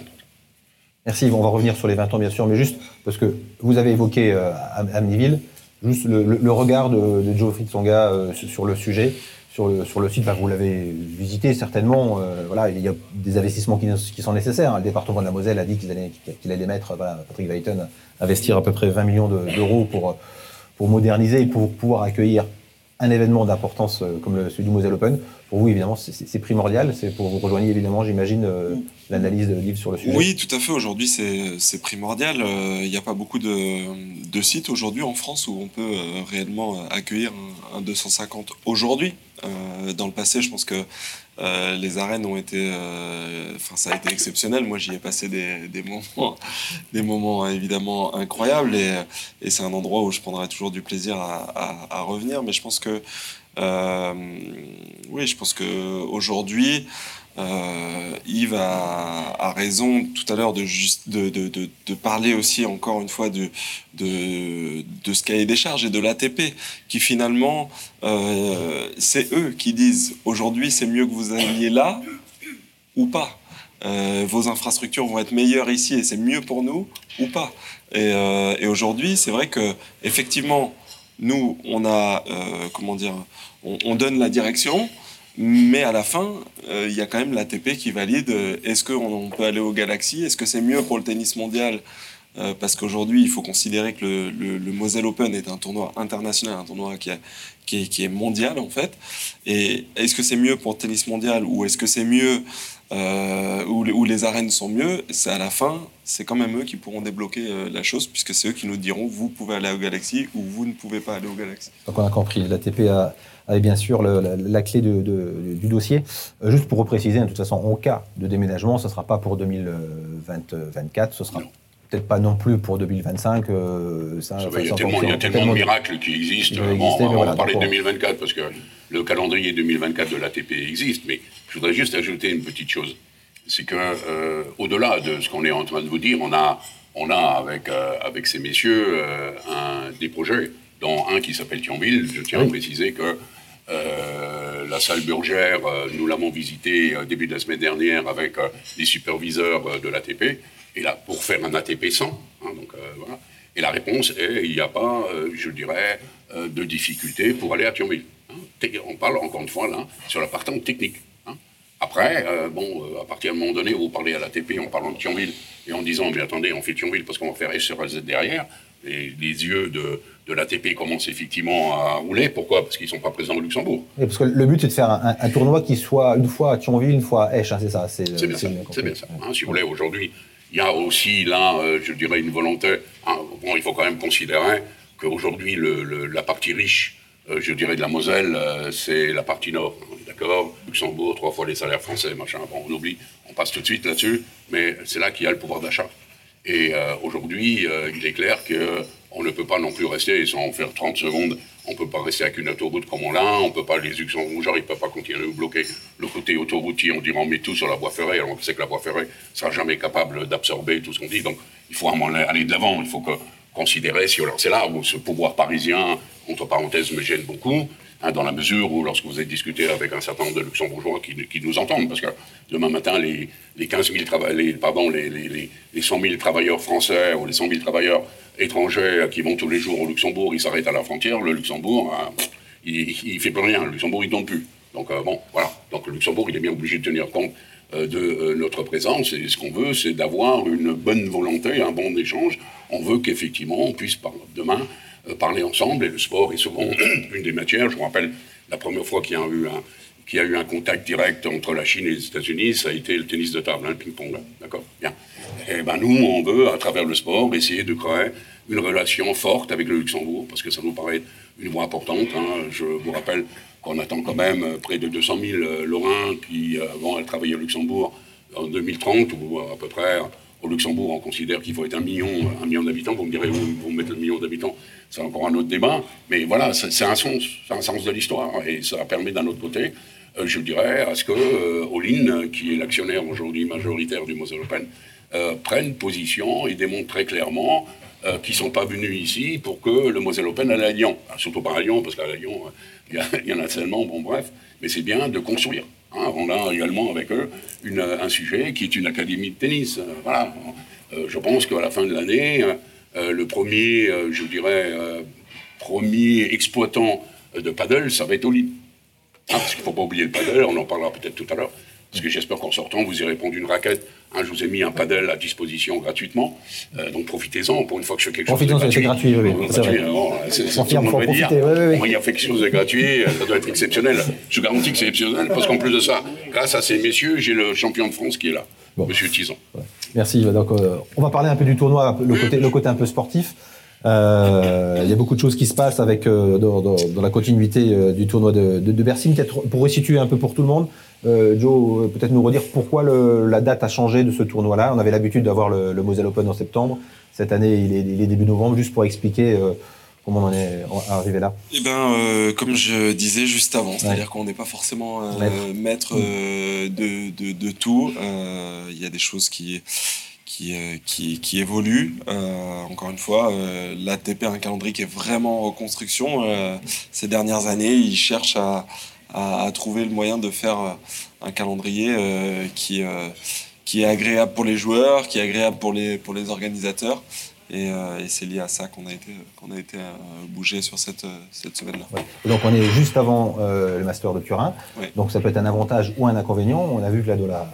Merci, on va revenir sur les 20 ans, bien sûr, mais juste parce que vous avez évoqué euh, Amniville, juste le, regard de, Joe Fritzonga euh, sur le sujet, sur le, sur le site, bah, vous l'avez visité certainement, euh, voilà, il y a des investissements qui, sont nécessaires. Le département de la Moselle a dit qu'il allait, qu'il allait mettre, voilà, Patrick Weiton, investir à peu près 20 millions d'euros pour, pour moderniser et pour pouvoir accueillir un événement d'importance comme le, celui du Moselle Open pour vous, évidemment, c'est primordial. C'est pour vous rejoindre, évidemment, j'imagine, euh, l'analyse de livre sur le sujet.
Oui, tout à fait. Aujourd'hui, c'est primordial. Euh, il n'y a pas beaucoup de, sites aujourd'hui en France où on peut euh, réellement accueillir un, 250 aujourd'hui. Dans le passé, je pense que les arènes ont été, enfin, ça a été exceptionnel. Moi, j'y ai passé des, moments, des moments *laughs* évidemment incroyables, et, c'est un endroit où je prendrai toujours du plaisir à, à revenir. Mais je pense que euh, oui, je pense qu'aujourd'hui, euh, Yves a, raison tout à l'heure de, parler aussi encore une fois de, de, ce cahier des charges et de l'ATP, qui finalement, euh, c'est eux qui disent aujourd'hui c'est mieux que vous alliez là ou pas. Euh, vos infrastructures vont être meilleures ici et c'est mieux pour nous ou pas. Et, euh, et aujourd'hui, c'est vrai que effectivement, nous, on a, euh, comment dire, on, donne la direction, mais à la fin, euh, il y a quand même l'ATP qui valide euh, est-ce qu'on peut aller au Galaxy Est-ce que c'est mieux pour le tennis mondial Parce qu'aujourd'hui, il faut considérer que le, Moselle Open est un tournoi international, un tournoi qui, est, qui est mondial en fait. Et est-ce que c'est mieux pour le tennis mondial ou est-ce que c'est mieux euh, où, les arènes sont mieux, c'est à la fin, c'est quand même eux qui pourront débloquer euh, la chose, puisque c'est eux qui nous diront vous pouvez aller au Galaxy ou vous ne pouvez pas aller au Galaxy.
Donc on a compris, l'ATP a, a bien sûr la, clé de, du dossier. Euh, juste pour repréciser, de toute façon, en cas de déménagement, ce ne sera pas pour 2024, ce sera peut-être pas non plus pour 2025.
ça, il y a tellement, de miracles qui existent. on va parler de 2024 parce que le calendrier 2024 de l'ATP existe, mais je voudrais juste ajouter une petite chose. C'est que, euh, au-delà de ce qu'on est en train de vous dire, on a, on a avec, euh, avec ces messieurs euh, un, des projets, dont un qui s'appelle Thionville. Je tiens à préciser que la salle Burgère, nous l'avons visité début de la semaine dernière avec les superviseurs de l'ATP, et là, pour faire un ATP 100. Hein, donc, voilà. Et la réponse est il n'y a pas, je dirais, de difficulté pour aller à Thionville. Hein. On parle encore une fois là sur la partie technique. Après, euh, bon, euh, à partir d'un moment donné, vous parlez à l'ATP en parlant de Thionville et en disant, mais attendez, on fait Thionville parce qu'on va faire S sur Z derrière. Et les yeux de, de l'ATP commencent effectivement à rouler. Pourquoi? Parce qu'ils ne sont pas présents au Luxembourg.
parce que le but, c'est de faire un, tournoi qui soit une fois à Thionville, une fois à Esch, hein, c'est ça
C'est bien, ça. bien ça. Hein, si vous voulez, aujourd'hui, il y a aussi là, euh, je dirais, une volonté. Hein, bon, il faut quand même considérer qu'aujourd'hui, la partie riche, je dirais, de la Moselle, c'est la partie nord. Luxembourg, trois fois les salaires français, machin. Bon, on oublie, on passe tout de suite là-dessus, mais c'est là qu'il y a le pouvoir d'achat. Et euh, aujourd'hui, euh, il est clair qu'on ne peut pas non plus rester, sans faire 30 secondes, on ne peut pas rester avec une autoroute comme on l'a, on peut pas, les Luxembourgeois, ils ne peuvent pas continuer à bloquer le côté autoroutier, on dirait on met tout sur la voie ferrée, alors on sait que la voie ferrée ne sera jamais capable d'absorber tout ce qu'on dit, donc il faut aller de l'avant, il faut que considérer si c'est là où ce pouvoir parisien, entre parenthèses, me gêne beaucoup, hein, dans la mesure où lorsque vous avez discuté avec un certain nombre de luxembourgeois qui, nous entendent, parce que demain matin, les, les 15 000 les, pardon, les, les, les 100 000 travailleurs français ou les 100 000 travailleurs étrangers qui vont tous les jours au Luxembourg, ils s'arrêtent à la frontière, le Luxembourg, hein, il, ne fait plus rien, le Luxembourg, il ne donne plus. Donc euh, bon, voilà. Donc le Luxembourg, il est bien obligé de tenir compte de euh, notre présence. Et ce qu'on veut, c'est d'avoir une bonne volonté, un bon échange. On veut qu'effectivement, on puisse demain euh, parler ensemble. Et le sport est souvent *clears throat* une des matières. Je vous rappelle, la première fois qu'il y a eu un, contact direct entre la Chine et les États-Unis, ça a été le tennis de table, hein, le ping-pong. D'accord Bien. Et ben nous, on veut, à travers le sport, essayer de créer une relation forte avec le Luxembourg, parce que ça nous paraît une voie importante. Hein. Je vous rappelle qu'on attend quand même euh, près de 200 000 euh, Lorrains qui euh, vont aller travailler au Luxembourg en 2030, ou à peu près au Luxembourg, on considère qu'il faut être un million, d'habitants. Vous me direz où vous mettez le million d'habitants, c'est encore un autre débat. Mais voilà, c'est un sens, c'est un sens de l'histoire, et ça permet d'un autre côté, je dirais, à ce que euh, qui est l'actionnaire aujourd'hui majoritaire du Moselle Open, prenne position et démontre très clairement qu'ils ne sont pas venus ici pour que le Moselle Open aille à Lyon. surtout pas à Lyon, parce qu'à Lyon, il y, en a tellement, bon bref, mais c'est bien de construire. Hein. On a également avec eux un sujet qui est une académie de tennis. Euh, voilà. Euh, je pense qu'à la fin de l'année, euh, le premier, je dirais, premier exploitant de paddle, ça va être Oli. Ah, parce qu'il ne faut pas oublier le paddle, on en parlera peut-être tout à l'heure. Parce que j'espère qu'en sortant, vous y répondez une raquette. Hein, je vous ai mis un paddle à disposition gratuitement. Euh, donc profitez-en pour une fois que je fais quelque chose de
gratuit.
Profitez-en,
c'est gratuit.
gratuit. C'est. Oui, oui, il y a quelque chose de gratuit, ça doit être exceptionnel. Je garantis que c'est exceptionnel parce qu'en plus de ça, grâce à ces messieurs, j'ai le champion de France qui est là, Monsieur Tison.
Merci. Donc, euh, on va parler un peu du tournoi, le côté, le côté un peu sportif. Euh, il y a beaucoup de choses qui se passent avec euh, dans, dans, dans, la continuité euh, du tournoi de, de, de Bercy. Peut-être pour resituer un peu pour tout le monde, euh, Joe, peut-être nous redire pourquoi le, la date a changé de ce tournoi-là. On avait l'habitude d'avoir le, le, Moselle Open en septembre. Cette année, il est, il est début novembre, juste pour expliquer euh, comment on en est arrivé là.
Eh ben, euh, comme je disais juste avant, c'est-à-dire qu'on n'est pas forcément euh, maître, maître euh, de, de, de, tout. Il y a des choses qui qui, qui, qui évoluent. encore une fois, l'ATP a un calendrier qui est vraiment en reconstruction. ces dernières années, ils cherchent à, à, à, trouver le moyen de faire euh, un calendrier euh, qui, euh, qui est agréable pour les joueurs, qui est agréable pour les, pour les organisateurs. Et, euh, et c'est lié à ça qu'on a été, qu'on a été euh, bougé sur cette, cette semaine-là.
Ouais. Donc on est juste avant euh, le Master de Turin. Donc ça peut être un avantage ou un inconvénient. On a vu que là, de, la,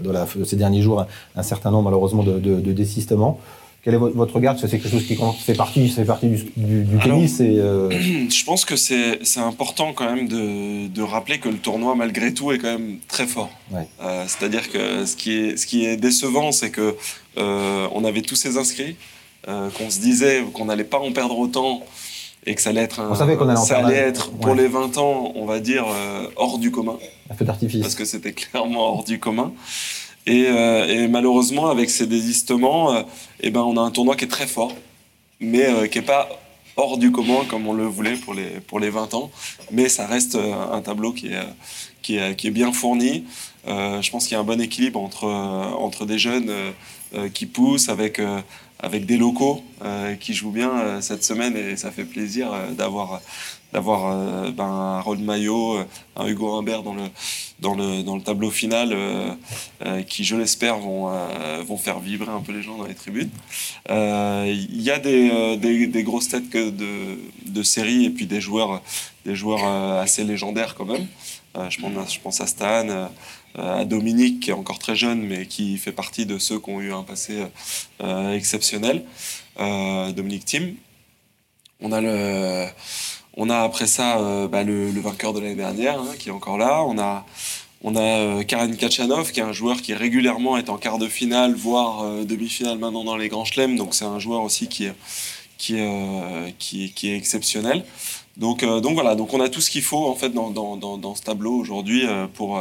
de, la, de ces derniers jours, un certain nombre malheureusement de, de, de désistements. Quel est votre regard c'est quelque chose qui fait partie, fait partie du, du, du Alors, tennis. Et, euh... *clears throat*
Je pense que c'est important quand même de, de, rappeler que le tournoi, malgré tout, est quand même très fort.
Ouais.
Euh, C'est-à-dire que ce qui est, ce qui est décevant, c'est que euh, on avait tous ces inscrits, euh, qu'on se disait qu'on n'allait pas en perdre autant et que ça allait être, un,
on savait qu'on allait,
ça allait être pour les 20 ans, on va dire, hors du commun.
Un feu d'artifice.
Parce que c'était clairement hors du commun. Et, euh, et, malheureusement, avec ces désistements, euh, eh ben, on a un tournoi qui est très fort, mais euh, qui n'est pas hors du commun comme on le voulait pour les, pour les 20 ans. Mais ça reste euh, un tableau qui est, qui est, qui est bien fourni. Je pense qu'il y a un bon équilibre entre, entre des jeunes qui poussent avec, avec des locaux qui jouent bien cette semaine et ça fait plaisir d'avoir d'avoir euh, ben, un Rod Maillot, euh, un Hugo Humbert dans le, dans le, dans le tableau final, euh, qui, je l'espère, vont, vont faire vibrer un peu les gens dans les tribunes. Il y a des, des, grosses têtes de, de série et puis des joueurs, des joueurs assez légendaires quand même. je, pense, je pense à Stan, à Dominique, qui est encore très jeune, mais qui fait partie de ceux qui ont eu un passé exceptionnel. Dominique Thiem. On a le on a après ça euh, bah, le, vainqueur de l'année dernière hein, qui est encore là. On a, on euh, Karen Kachanov qui est un joueur qui régulièrement est en quart de finale, voire euh, demi-finale maintenant dans les grands chelems. Donc c'est un joueur aussi qui est, exceptionnel. Donc, voilà, on a tout ce qu'il faut en fait dans, ce tableau aujourd'hui pour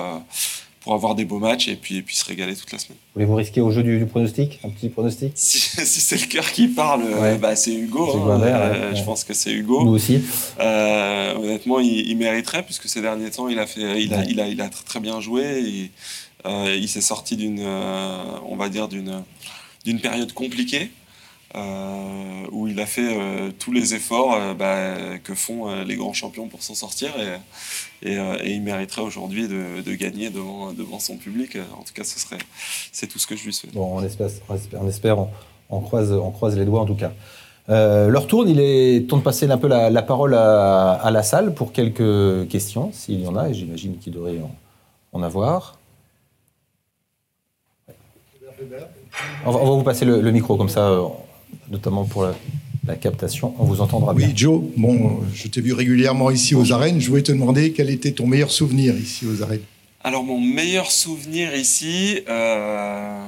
pour avoir des beaux matchs et puis, et puis se régaler toute la semaine.
Voulez-vous risquer au jeu du, du pronostic? Un petit pronostic?
Si, *laughs* si c'est le cœur qui parle, ouais. bah, c'est Hugo. Hein, euh,
ouais.
Je pense que c'est Hugo.
Nous aussi.
Euh, honnêtement, il, il, mériterait puisque ces derniers temps, il a, fait, il a, il a, il a très bien joué. Et, euh, il s'est sorti d'une, euh, on va dire, d'une, d'une période compliquée. Où il a fait tous les efforts bah, que font les grands champions pour s'en sortir. Et, il mériterait aujourd'hui de, gagner devant, devant son public. En tout cas, ce serait, c'est tout ce que je lui souhaite.
Bon, on espère, on, espère, on, croise, on croise les doigts en tout cas. leur tourne, il est temps de passer un peu la, parole à, la salle pour quelques questions, s'il y en a, et j'imagine qu'il devrait en avoir. On va, vous passer le, micro comme ça, euh, notamment pour la, captation. On vous entendra
bien.
Oui,
Joe, bon, je t'ai vu régulièrement ici aux arènes. Je voulais te demander quel était ton meilleur souvenir ici aux arènes.
Alors, mon meilleur souvenir ici, euh,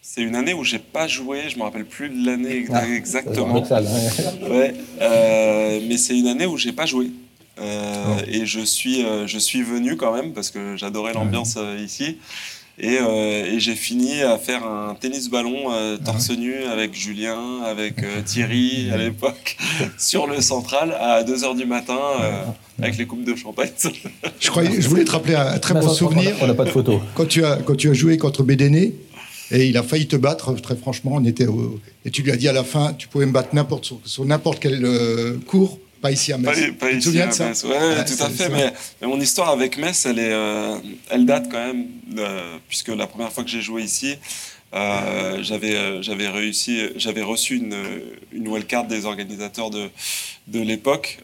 c'est une année où j'ai pas joué. Je me rappelle plus de l'année ah, exactement. ouais, euh, mais c'est une année où j'ai pas joué. Oh. Et je suis, je suis venu quand même parce que j'adorais l'ambiance ici. Euh, et, j'ai fini à faire un tennis-ballon euh, torse nu avec Julien, avec euh, Thierry à l'époque, *laughs* sur le central à 2h du matin avec les coupes de champagne. *laughs*
je, croyais, je voulais te rappeler un, très bon souvenir.
On n'a pas de photo.
Quand tu, as, quand tu as joué contre Bédéné, et il a failli te battre, très franchement, on était et tu lui as dit à la fin, tu pouvais me battre n'importe sur, n'importe quel cours pas ici à Metz.
Pas, tu te souviens de ça Oui, tout à fait. Mais, mon histoire avec Metz, elle, est, euh, elle date quand même, puisque la première fois que j'ai joué ici, euh, j'avais euh, j'avais réussi, j'avais reçu une, une wildcard des organisateurs de, de l'époque.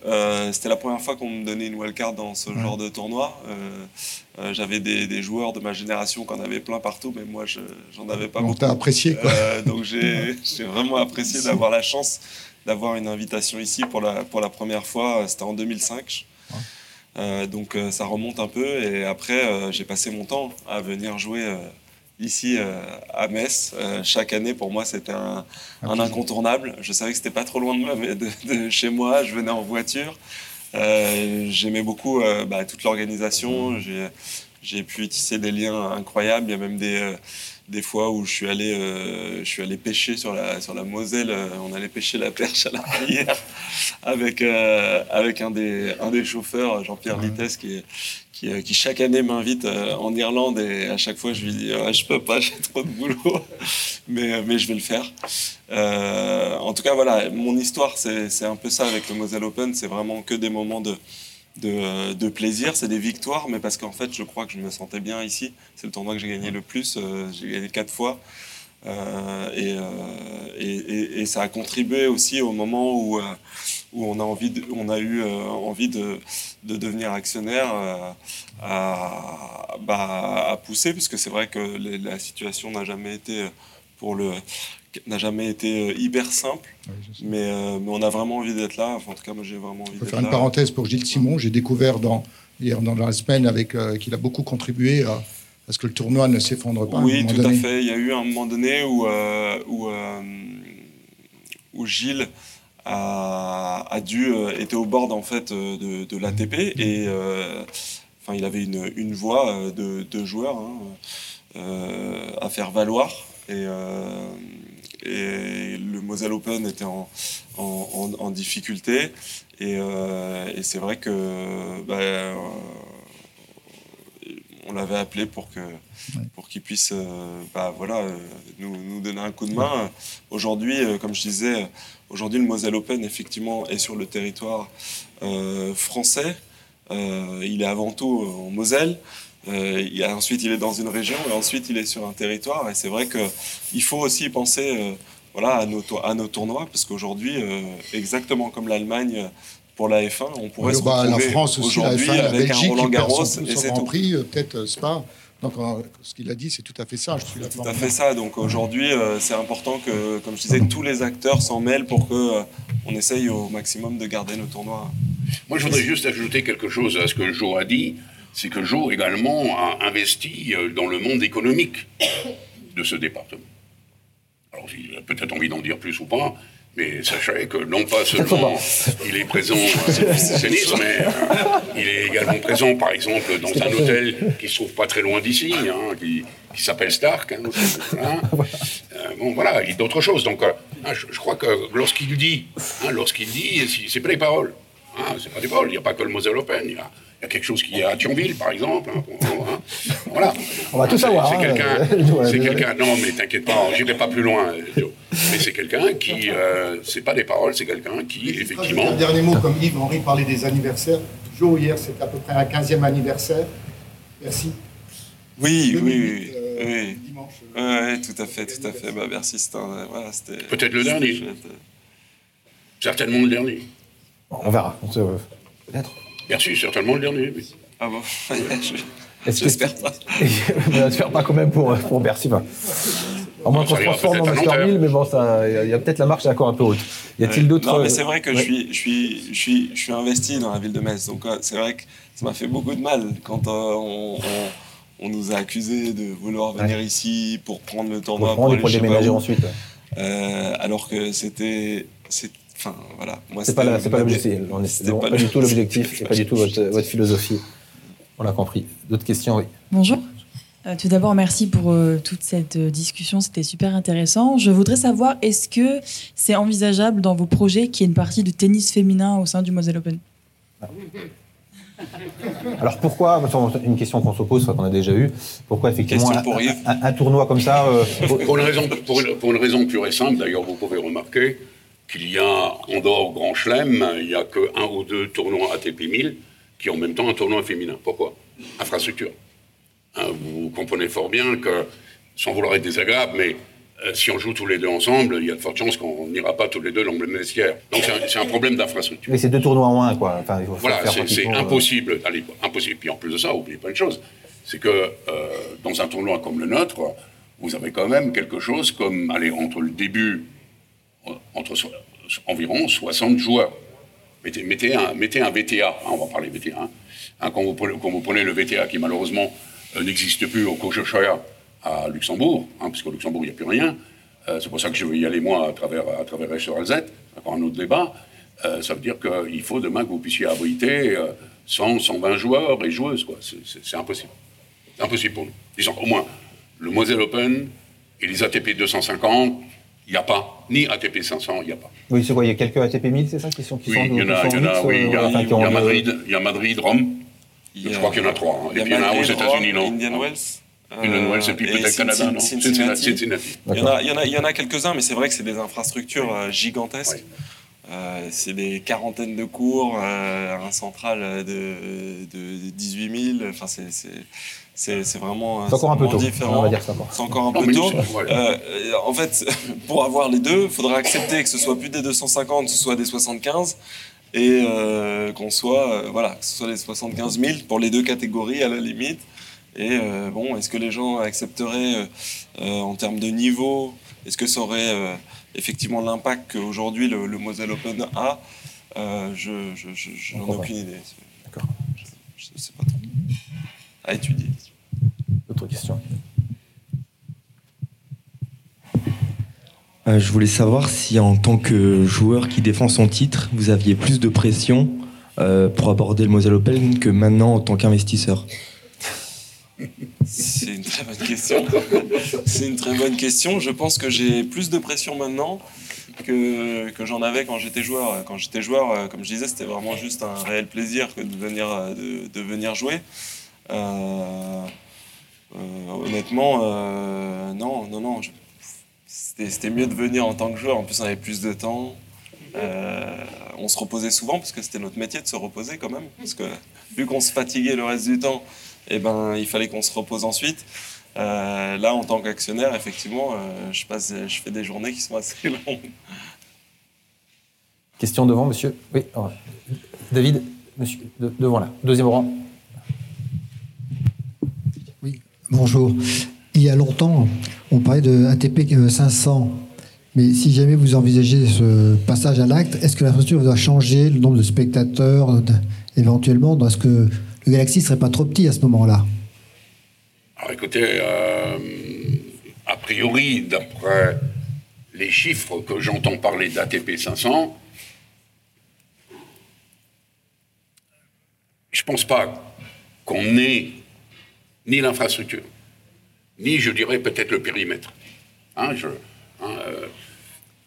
C'était la première fois qu'on me donnait une wildcard dans ce genre de tournoi. j'avais des, des, joueurs de ma génération qu'on avait plein partout, mais moi, j'en avais pas
beaucoup. apprécié, quoi.
donc, *laughs* j'ai vraiment apprécié *laughs* d'avoir la chance d'avoir une invitation ici pour la, pour la première fois. C'était en 2005. Euh, donc euh, ça remonte un peu. Et après, euh, j'ai passé mon temps à venir jouer ici à Metz. chaque année, pour moi, c'était un, un, incontournable. Je savais que c'était pas trop loin de, de, chez moi. Je venais en voiture. J'aimais beaucoup bah, toute l'organisation. J'ai pu tisser des liens incroyables. Il y a même des des fois où je suis allé, euh, je suis allé pêcher sur la, sur la Moselle. Euh, on allait pêcher la perche à la rivière *laughs* avec, euh, avec un, des, un des chauffeurs, Jean-Pierre Vitesse, qui, qui, qui, chaque année m'invite en Irlande. Et à chaque fois, je lui dis Je peux pas, *laughs* j'ai trop de boulot. mais, mais je vais le faire. en tout cas, voilà, mon histoire, c'est un peu ça avec le Moselle Open. C'est vraiment que des moments de euh, de, plaisir, c'est des victoires, mais parce qu'en fait, je crois que je me sentais bien ici. C'est le tournoi que j'ai gagné le plus. Euh, j'ai gagné quatre fois. Euh, et, et, ça a contribué aussi au moment où, où on, a envie on a eu envie de, devenir actionnaire à, bah, à, pousser, puisque c'est vrai que la situation n'a jamais été pour le n'a jamais été euh, hyper simple, mais, euh, mais, on a vraiment envie d'être là. en tout cas, moi, j'ai vraiment envie là.
faire une parenthèse pour Gilles Simon. J'ai découvert dans, hier, dans la semaine avec euh, qu'il a beaucoup contribué à, ce que le tournoi ne s'effondre pas.
Oui, tout à fait. Il y a eu un moment donné où, où, où Gilles a, a dû était au bord en fait de, de l'ATP et enfin il avait une, une voix de, de joueur hein, à faire valoir et et le Moselle Open était en, en, difficulté. Et, euh, et c'est vrai que bah, euh, on l'avait appelé pour que pour qu'il puisse euh, bah, voilà, nous, nous, donner un coup de main. Aujourd'hui, comme je disais, aujourd'hui le Moselle Open effectivement est sur le territoire français. il est avant tout en Moselle. Euh, ensuite, il est dans une région et ensuite, il est sur un territoire. Et c'est vrai qu'il faut aussi penser euh, voilà, à, nos, à nos tournois, parce qu'aujourd'hui, euh, exactement comme l'Allemagne pour la F1, on pourrait se bah, retrouver
la France aussi, la F1, la avec Belgique, un Roland Garros et c'est tout. Prix, peut-être Spa. Donc, ce qu'il a dit, c'est tout à fait ça. Je suis
tout à fait ça. Donc aujourd'hui, c'est important que, comme je disais, tous les acteurs s'en mêlent pour que on essaye au maximum de garder nos tournois.
Moi, je voudrais juste ajouter quelque chose à ce que Joe a dit c'est que Joe également a investi euh, dans le monde économique de ce département. Alors, il a peut-être envie d'en dire plus ou pas, mais sachez que non pas *laughs* seulement il est présent *laughs* à tennis, mais euh, il est également présent, par exemple, dans un hôtel qui se trouve pas très loin d'ici, hein, qui, s'appelle Stark. Hein, *laughs* euh, bon, voilà, il dit d'autres choses. Donc, hein, je, crois que lorsqu'il dit, lorsqu'il dit, c'est pas des paroles. c'est pas des paroles. Il n'y a pas que le Moselle Open. Il y a, y a quelque chose qui est à Thionville, par exemple. Hein, hein.
Voilà. On va tout savoir.
C'est hein. quelqu'un. *laughs* c'est quelqu'un. Non, mais t'inquiète pas, j'irai pas plus loin. Mais c'est quelqu'un qui, euh, c'est pas des paroles, c'est quelqu'un qui, effectivement.
Un dernier mot, comme Yves Henri parlait des anniversaires. Jour hier, c'était à peu près un 15e anniversaire. Merci.
Oui, oui, oui. Euh, dimanche. Oui, tout à fait, tout à fait. Bah, merci, c'était voilà,
Peut-être le dernier. Certainement le dernier.
On verra. Peut-être.
Merci, certainement le dernier.
Ah bon *laughs* J'espère pas. *laughs*
J'espère pas quand même pour, pour Bercy. En moins qu'on se transforme en Master 1000, mais bon, il y a, peut-être la marche encore un peu haute. Y a-t-il d'autres.
Non, mais c'est vrai que je, suis, je, suis, je, suis, je suis investi dans la ville de Metz. Donc, c'est vrai que ça m'a fait beaucoup de mal quand euh, on, on, nous a accusés de vouloir venir ici pour prendre le tournoi.
Pour prendre pour, déménager ensuite.
Euh, alors que c'était. Enfin, voilà.
C'est pas l'objectif. C'est pas, du tout l'objectif, c'est pas du tout votre, *laughs* votre philosophie. On l'a compris. D'autres questions, oui.
Bonjour. Euh, tout d'abord, merci pour euh, toute cette euh, discussion, c'était super intéressant. Je voudrais savoir, est-ce que c'est envisageable dans vos projets qu'il y ait une partie de tennis féminin au sein du Moselle Open? *laughs*
Alors pourquoi, une question qu'on se pose, qu'on a déjà eue, pourquoi effectivement un, tournoi comme ça
pour, une raison, pour, une, raison pure et simple, d'ailleurs vous pouvez remarquer qu'il y a, en dehors Grand Chelem, il n'y a qu'un ou deux tournois ATP 1000 qui ont en même temps un tournoi féminin. Pourquoi? Infrastructure. Hein, vous comprenez fort bien que, sans vouloir être désagréable, mais euh, si on joue tous les deux ensemble, il y a de fortes chances qu'on n'ira pas tous les deux dans le même vestiaire. Donc c'est un, problème d'infrastructure.
Mais c'est deux tournois en un, quoi.
voilà, c'est euh, impossible. Allez, impossible. Puis en plus de ça, n'oubliez pas une chose, c'est que euh, dans un tournoi comme le nôtre, vous avez quand même quelque chose comme, allez, entre le début, entre environ 60 joueurs. Mettez, mettez, un, mettez un VTA, hein, on va parler VTA. Hein. vous quand, vous prenez, le VTA qui malheureusement euh, n'existe plus au Cochochaya à Luxembourg, hein, puisqu'au Luxembourg, il n'y a plus rien. Euh, c'est pour ça que je vais y aller, moi, à travers, à travers encore un autre débat. Euh, ça veut dire qu'il faut demain que vous puissiez abriter 100, 120 joueurs et joueuses. Quoi. C'est, impossible. C'est impossible pour nous. Disons, au moins, le Moselle Open et les ATP 250, il n'y a pas. Ni ATP 500, il n'y a pas.
Oui, c'est quoi Il y a quelques ATP 1000, c'est ça qui sont qui
Oui, il y en a, il y, a, oui, il y a, Madrid, il y a Madrid, Rome. Je crois qu'il y en a trois. Hein. Et puis il y en a un aux États-Unis, non
Indian Wells.
Indian Wells, et puis euh, peut-être Canada, non
Cincinnati. Il y en a, il y en a, il y en a quelques-uns, mais c'est vrai que c'est des infrastructures euh, gigantesques. Euh, c'est des quarantaines de cours, euh, un central de, de 18 000. Enfin, c'est, c'est, vraiment.
C'est encore un peu tôt.
Différent. On va dire ça. C'est encore un peu tôt. Euh, en fait, *laughs* pour avoir les deux, il faudra accepter que ce soit plus des 250, que ce soit des 75 et euh, qu'on soit, euh, voilà, que ce soit les 75 000 pour les deux catégories à la limite. Et euh, bon, est-ce que les gens accepteraient en termes de niveau Est-ce que ça aurait effectivement l'impact qu'aujourd'hui le, le, Moselle Open a? Je n'en ai aucune idée. D'accord. Je ne sais pas trop. À étudier.
D'autres questions?
Euh, je voulais savoir si en tant que joueur qui défend son titre, vous aviez plus de pression euh, pour aborder le Moselle Open que maintenant en tant qu'investisseur?
C'est une très bonne question. C'est une très bonne question. Je pense que j'ai plus de pression maintenant que, que j'en avais quand j'étais joueur. Quand j'étais joueur, euh, comme je disais, c'était vraiment juste un réel plaisir que de venir, de, de venir jouer. Honnêtement, non, non, non. Je, c'était mieux de venir en tant que joueur. En plus, on avait plus de temps. Euh, on se reposait souvent parce que c'était notre métier de se reposer quand même. Parce que vu qu'on se fatiguait le reste du temps, eh ben, il fallait qu'on se repose ensuite. Euh, là, en tant qu'actionnaire, effectivement, euh, je, passe, je fais des journées qui sont assez *laughs* longues.
Question devant, monsieur. Oui, David, monsieur, devant là. Deuxième rang.
Oui, bonjour. Il y a longtemps, on parlait de ATP 500. Mais si jamais vous envisagez ce passage à l'acte, est-ce que la structure doit changer, le nombre de spectateurs éventuellement? Est-ce que le Galaxy ne serait pas trop petit à ce moment-là?
Alors écoutez, euh, a priori, d'après les chiffres que j'entends parler d'ATP 500, je ne pense pas qu'on ait ni l'infrastructure, ni, je dirais, peut-être le périmètre. Hein, je, hein,
euh,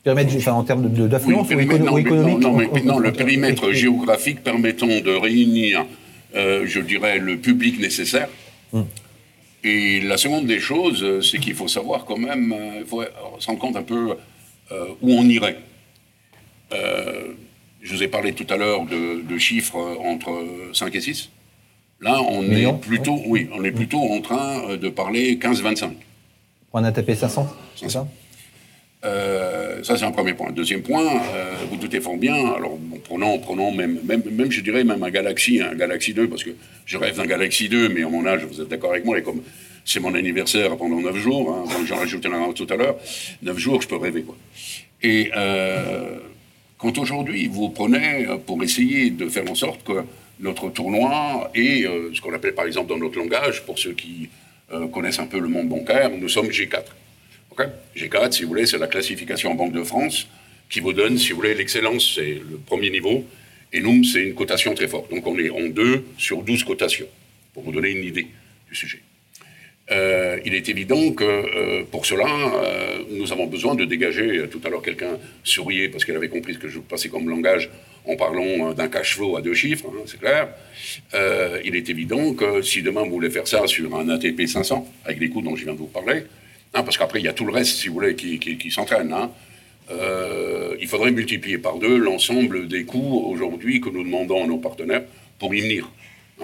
périmètre en termes d'affluence ou, économique
non, le périmètre géographique permettant de réunir, euh, je dirais, le public nécessaire. Hum. Et la seconde des choses, c'est qu'il faut savoir quand même, il faut se rendre compte un peu où on irait. je vous ai parlé tout à l'heure de, chiffres entre 5 et 6. Là, on est plutôt, oui, on est plutôt en train de parler 15-25.
Pour un ATP 500, c'est ça?
Euh, ça, c'est un premier point. Deuxième point, euh, vous doutez fort bien, alors prenons, prenons même, même, même, je dirais, même un Galaxy, un Galaxy 2, parce que je rêve d'un Galaxy 2, mais à mon âge, vous êtes d'accord avec moi, et comme c'est mon anniversaire pendant 9 jours, hein, j'en rajouté un tout à l'heure, 9 jours, je peux rêver. Quoi. Et euh, quand aujourd'hui, vous prenez pour essayer de faire en sorte que notre tournoi et ce qu'on appelle par exemple dans notre langage, pour ceux qui connaissent un peu le monde bancaire, nous sommes G4. G4, si vous voulez, c'est la classification en Banque de France qui vous donne, si vous voulez, l'excellence, c'est le premier niveau. Et nous, c'est une cotation très forte. Donc on est en 2 sur 12 cotations, pour vous donner une idée du sujet. Euh, il est évident que euh, pour cela, euh, nous avons besoin de dégager. Tout à l'heure, quelqu'un souriait parce qu'elle avait compris ce que je passais comme langage en parlant d'un cash flow à deux chiffres, hein, c'est clair. il est évident que si demain vous voulez faire ça sur un ATP 500, avec les coûts dont je viens de vous parler, Hein, parce qu'après, il y a tout le reste, si vous voulez, qui, s'entraîne. Hein. Il faudrait multiplier par deux l'ensemble des coûts aujourd'hui que nous demandons à nos partenaires pour y venir.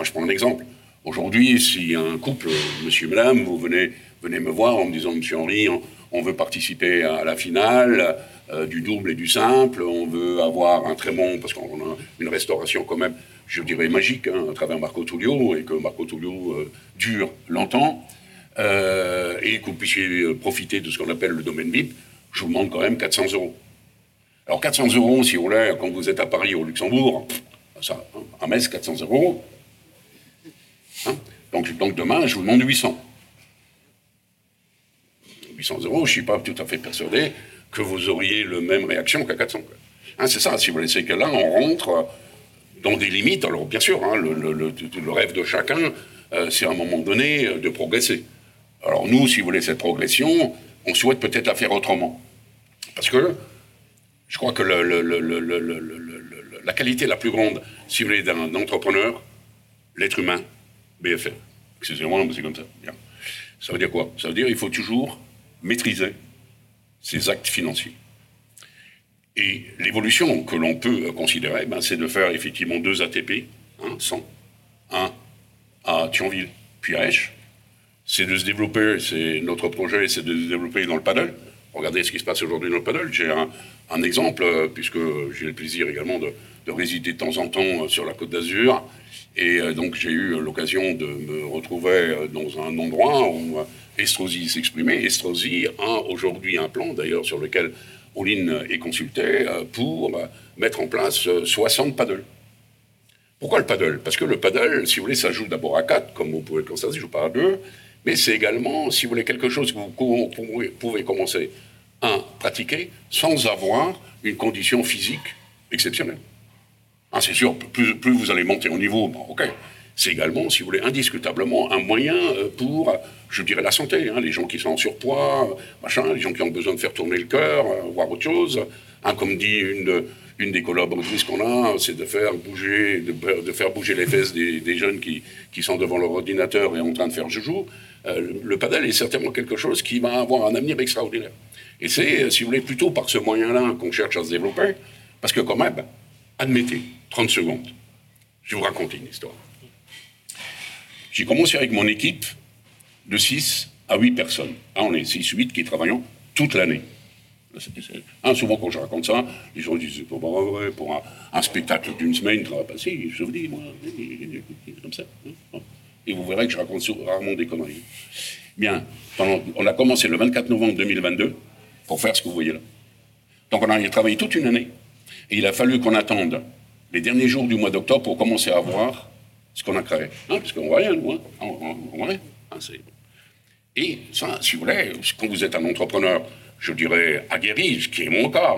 Je prends un exemple. Aujourd'hui, si un couple, monsieur madame, vous venez, me voir en me disant, monsieur Henri, on, veut participer à la finale euh, du double et du simple, on veut avoir un très bon, parce qu'on a une restauration quand même, je dirais magique, à travers Marco Tullio, et que Marco Tullio euh, dure longtemps. Euh, et que vous puissiez profiter de ce qu'on appelle le domaine VIP, je vous demande quand même 400 euros. Alors 400 euros, si vous voulez, quand vous êtes à Paris ou au Luxembourg, ça, hein, à Metz, 400 euros. Hein donc, demain, je vous demande 800. 800 euros, je ne suis pas tout à fait persuadé que vous auriez la même réaction qu'à 400. Hein, c'est ça, si vous voulez, c'est que là, on rentre dans des limites. Alors, bien sûr, le, le, rêve de chacun, euh, c'est à un moment donné de progresser. Alors nous, si vous voulez, cette progression, on souhaite peut-être la faire autrement. Parce que je crois que la qualité la plus grande, si vous voulez, d'un entrepreneur, l'être humain, BFM. Excusez-moi, mais c'est comme ça. Ça veut dire quoi? Ça veut dire qu'il faut toujours maîtriser ses actes financiers. Et l'évolution que l'on peut considérer, ben, c'est de faire effectivement deux ATP, hein, 100, un à Thionville, puis à Esch, c'est de se développer, c'est notre projet, c'est de se développer dans le paddle. Regardez ce qui se passe aujourd'hui dans le paddle. J'ai un, exemple, euh, puisque j'ai le plaisir également de, résider de temps en temps euh, sur la côte d'Azur. Et euh, donc j'ai eu l'occasion de me retrouver dans un endroit où Estrosi s'exprimait. Estrosi a aujourd'hui un plan, d'ailleurs, sur lequel Oline est consultée, pour mettre en place 60 paddles. Pourquoi le paddle? Parce que le paddle, si vous voulez, ça joue d'abord à 4, comme vous pouvez le constater, je joue pas à 2 mais c'est également, si vous voulez, quelque chose que vous pouvez commencer à pratiquer sans avoir une condition physique exceptionnelle. Ah, c'est sûr, plus, vous allez monter au niveau, bon, ok, c'est également, si vous voulez, indiscutablement un moyen euh, pour, je dirais, la santé. Hein, les gens qui sont en surpoids, machin, les gens qui ont besoin de faire tourner le cœur, euh, voir autre chose. Hein, comme dit une, des collaboratrices qu'on a, c'est de faire bouger, de, faire bouger les fesses des, jeunes qui, sont devant leur ordinateur et en train de faire joujou. Euh, le padel est certainement quelque chose qui va avoir un avenir extraordinaire. Et c'est, si vous voulez, plutôt par ce moyen-là qu'on cherche à se développer, parce que quand même, admettez, 30 secondes, je vais vous raconter une histoire. J'ai commencé avec mon équipe de 6 à 8 personnes. Là, on est 6-8 qui travaillons toute l'année. Hein, souvent, quand je raconte ça, les gens disent c'est pas vrai, pour un, spectacle d'une semaine, ça va passer. Je vous dis, moi, comme ça. Et vous verrez que je raconte rarement des conneries. Bien, on a commencé le 24 novembre 2022 pour faire ce que vous voyez là. Donc on a travaillé toute une année. Et il a fallu qu'on attende les derniers jours du mois d'octobre pour commencer à voir ce qu'on a créé. Hein, parce qu'on voit rien, nous. Hein. On, voit rien. Hein, et ça, si vous voulez, quand vous êtes un entrepreneur, je dirais aguerri, ce qui est mon cas,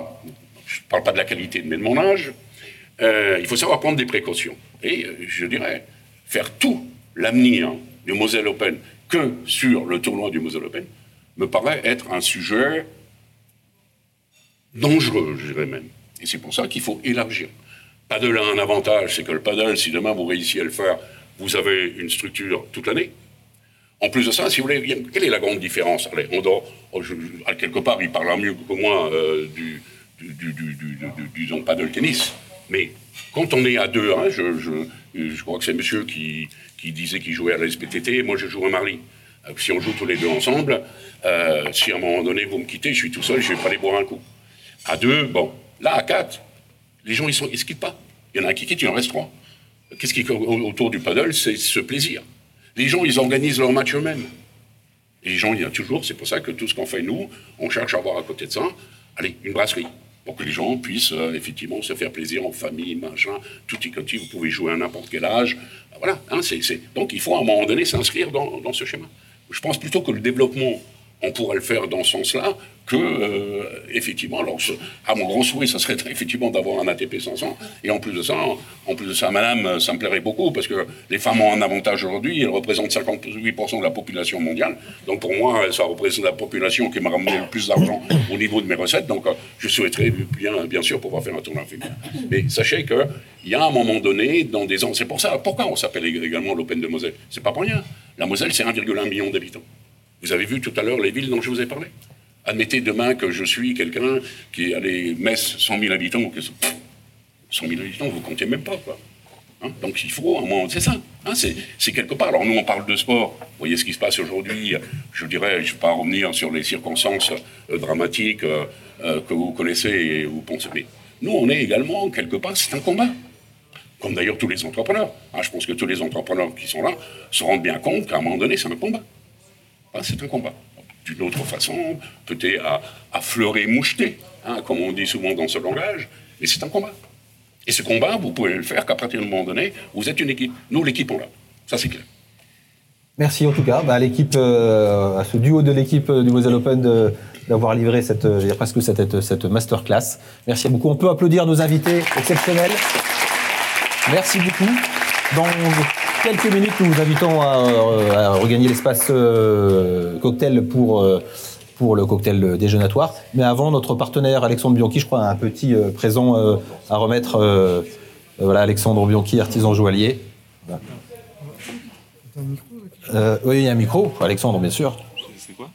je ne parle pas de la qualité, mais de mon âge, euh, il faut savoir prendre des précautions. Et euh, je dirais, faire tout l'avenir du Moselle Open que sur le tournoi du Moselle Open me paraît être un sujet dangereux, je dirais même. Et c'est pour ça qu'il faut élargir. Paddle a un avantage, c'est que le paddle, si demain vous réussissez à le faire, vous avez une structure toute l'année. En plus de ça, si vous voulez, quelle est la grande différence? Allez, on dort, oh, quelque part, il parlera mieux que moi euh, du, du, de tennis. Mais quand on est à deux, hein, je, je, je, crois que c'est monsieur qui, qui disait qu'il jouait à la moi je joue à Marly. Euh, si on joue tous les deux ensemble, euh, si à un moment donné vous me quittez, je suis tout seul, je vais pas aller boire un coup. À deux, bon. Là, à quatre, les gens, ils ne se quittent pas. Il y en a un qui quitte, il en reste trois. Qu'est-ce qui autour du paddle C'est ce plaisir. Les gens, ils organisent leur match eux-mêmes. Les gens, il y a toujours, c'est pour ça que tout ce qu'on fait, nous, on cherche à avoir à côté de ça, allez, une brasserie pour que les gens puissent euh, effectivement se faire plaisir en famille, machin, tout y petit, vous pouvez jouer à n'importe quel âge. Voilà, hein, donc il faut à un moment donné s'inscrire dans, ce schéma. Je pense plutôt que le développement on pourrait le faire dans ce sens-là, que, euh, effectivement, alors, à mon grand souhait, ça serait *laughs* effectivement d'avoir un ATP 500. Et en plus de ça, en plus de ça, madame, ça me plairait beaucoup, parce que les femmes ont un avantage aujourd'hui, elles représentent 58% de la population mondiale. Donc pour moi, ça représente la population qui m'a ramené le plus d'argent *coughs* au niveau de mes recettes. Donc je souhaiterais bien, bien sûr pouvoir faire un tournoi féminin. Mais sachez qu'il y a un moment donné, dans des ans, c'est pour ça, pourquoi on s'appelle également l'Open de Moselle? C'est pas pour rien. La Moselle, c'est 1,1 million d'habitants. Vous avez vu tout à l'heure les villes dont je vous ai parlé Admettez demain que je suis quelqu'un qui a les Metz 100 000 habitants. 100 000 habitants, vous comptez même pas, quoi. Hein? Donc il faut un moment, c'est ça. Hein, c'est quelque part. Alors nous, on parle de sport. Vous voyez ce qui se passe aujourd'hui. Je dirais, je ne vais pas revenir sur les circonstances euh, dramatiques euh, euh, que vous connaissez et vous pensez. Mais nous, on est également, quelque part, c'est un combat. Comme d'ailleurs tous les entrepreneurs. Hein, je pense que tous les entrepreneurs qui sont là se rendent bien compte qu'à un moment donné, c'est un combat. Ah, c'est un combat. D'une autre façon, peut-être à, fleurer moucheter, hein, comme on dit souvent dans ce langage, mais c'est un combat. Et ce combat, vous pouvez le faire qu'à partir du moment donné, vous êtes une équipe. Nous, l'équipe, on l'a. Ça, c'est clair.
Merci en tout cas bah, à l'équipe, euh, à ce duo de l'équipe du Moselle Open d'avoir livré cette, euh, presque cette, masterclass. Merci beaucoup. On peut applaudir nos invités exceptionnels. Merci beaucoup. Quelques minutes, nous vous invitons à, regagner l'espace euh, cocktail pour, euh, pour le cocktail déjeunatoire. Mais avant, notre partenaire Alexandre Bianchi, je crois, a un petit euh, présent à remettre. voilà, Alexandre Bianchi, artisan joaillier. oui, il y a un micro. Alexandre, bien sûr. C'est quoi?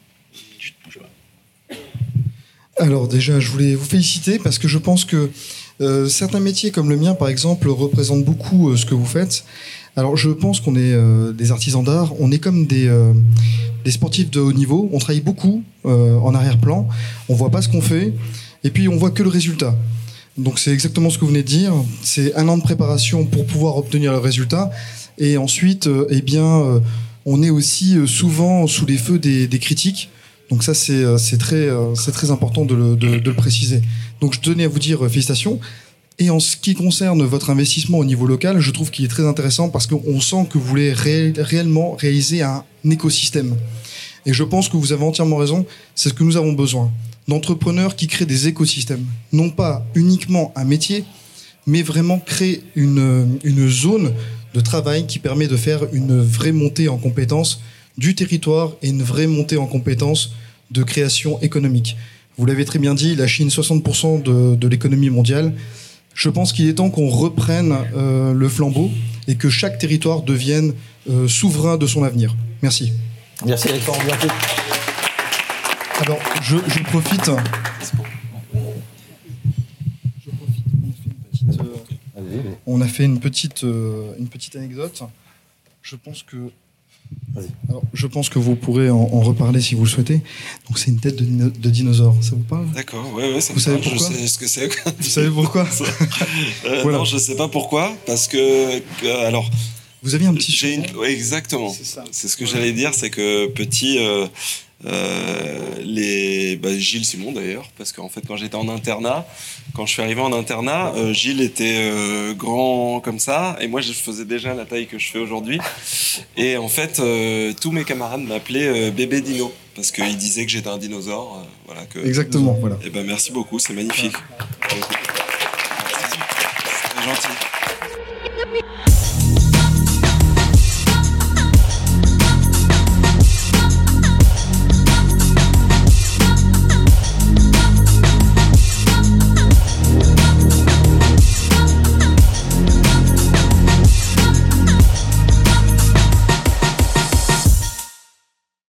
Alors déjà, je voulais vous féliciter parce que je pense que certains métiers comme le mien, par exemple, représentent beaucoup ce que vous faites. Alors je pense qu'on est euh, des artisans d'art, on est comme des, euh, des, sportifs de haut niveau, on travaille beaucoup euh, en arrière-plan, on voit pas ce qu'on fait, et puis on voit que le résultat. Donc c'est exactement ce que vous venez de dire, c'est un an de préparation pour pouvoir obtenir le résultat, et ensuite, eh bien, on est aussi souvent sous les feux des, des critiques. Donc ça, c'est très, très important de le, de, de le préciser. Donc je tenais à vous dire félicitations. Et en ce qui concerne votre investissement au niveau local, je trouve qu'il est très intéressant parce qu'on sent que vous voulez réellement réaliser un écosystème. Et je pense que vous avez entièrement raison, c'est ce que nous avons besoin. D'entrepreneurs qui créent des écosystèmes. Non pas uniquement un métier, mais vraiment créer une, zone de travail qui permet de faire une vraie montée en compétences du territoire et une vraie montée en compétences de création économique. Vous l'avez très bien dit, la Chine, 60% de, de l'économie mondiale, je pense qu'il est temps qu'on reprenne euh, le flambeau et que chaque territoire devienne euh, souverain de son avenir. Merci.
Merci Alexandre.
Alors, je, profite. On a fait une petite, euh, une petite anecdote. Je pense que alors, je pense que vous pourrez en, reparler si vous le souhaitez. Donc, c'est une tête de, dinosaure. Ça vous parle?
D'accord, ouais, ouais, ça
Vous savez pourquoi
Je sais ce que c'est.
Vous savez pourquoi? *laughs*
Euh, *laughs* Non, je sais pas pourquoi. Parce que, alors.
Vous aviez un petit.
exactement. C'est ce que j'allais dire, c'est que petit. Euh, euh, les, bah, Gilles Simon d'ailleurs, parce qu'en fait quand j'étais en internat, quand je suis arrivé en internat, euh, Gilles était euh, grand comme ça, et moi je faisais déjà la taille que je fais aujourd'hui. Et en fait, tous mes camarades m'appelaient bébé dino, parce qu'ils disaient que j'étais un dinosaure. voilà, que,
Exactement, voilà.
Et ben merci beaucoup, c'est magnifique. C'est gentil.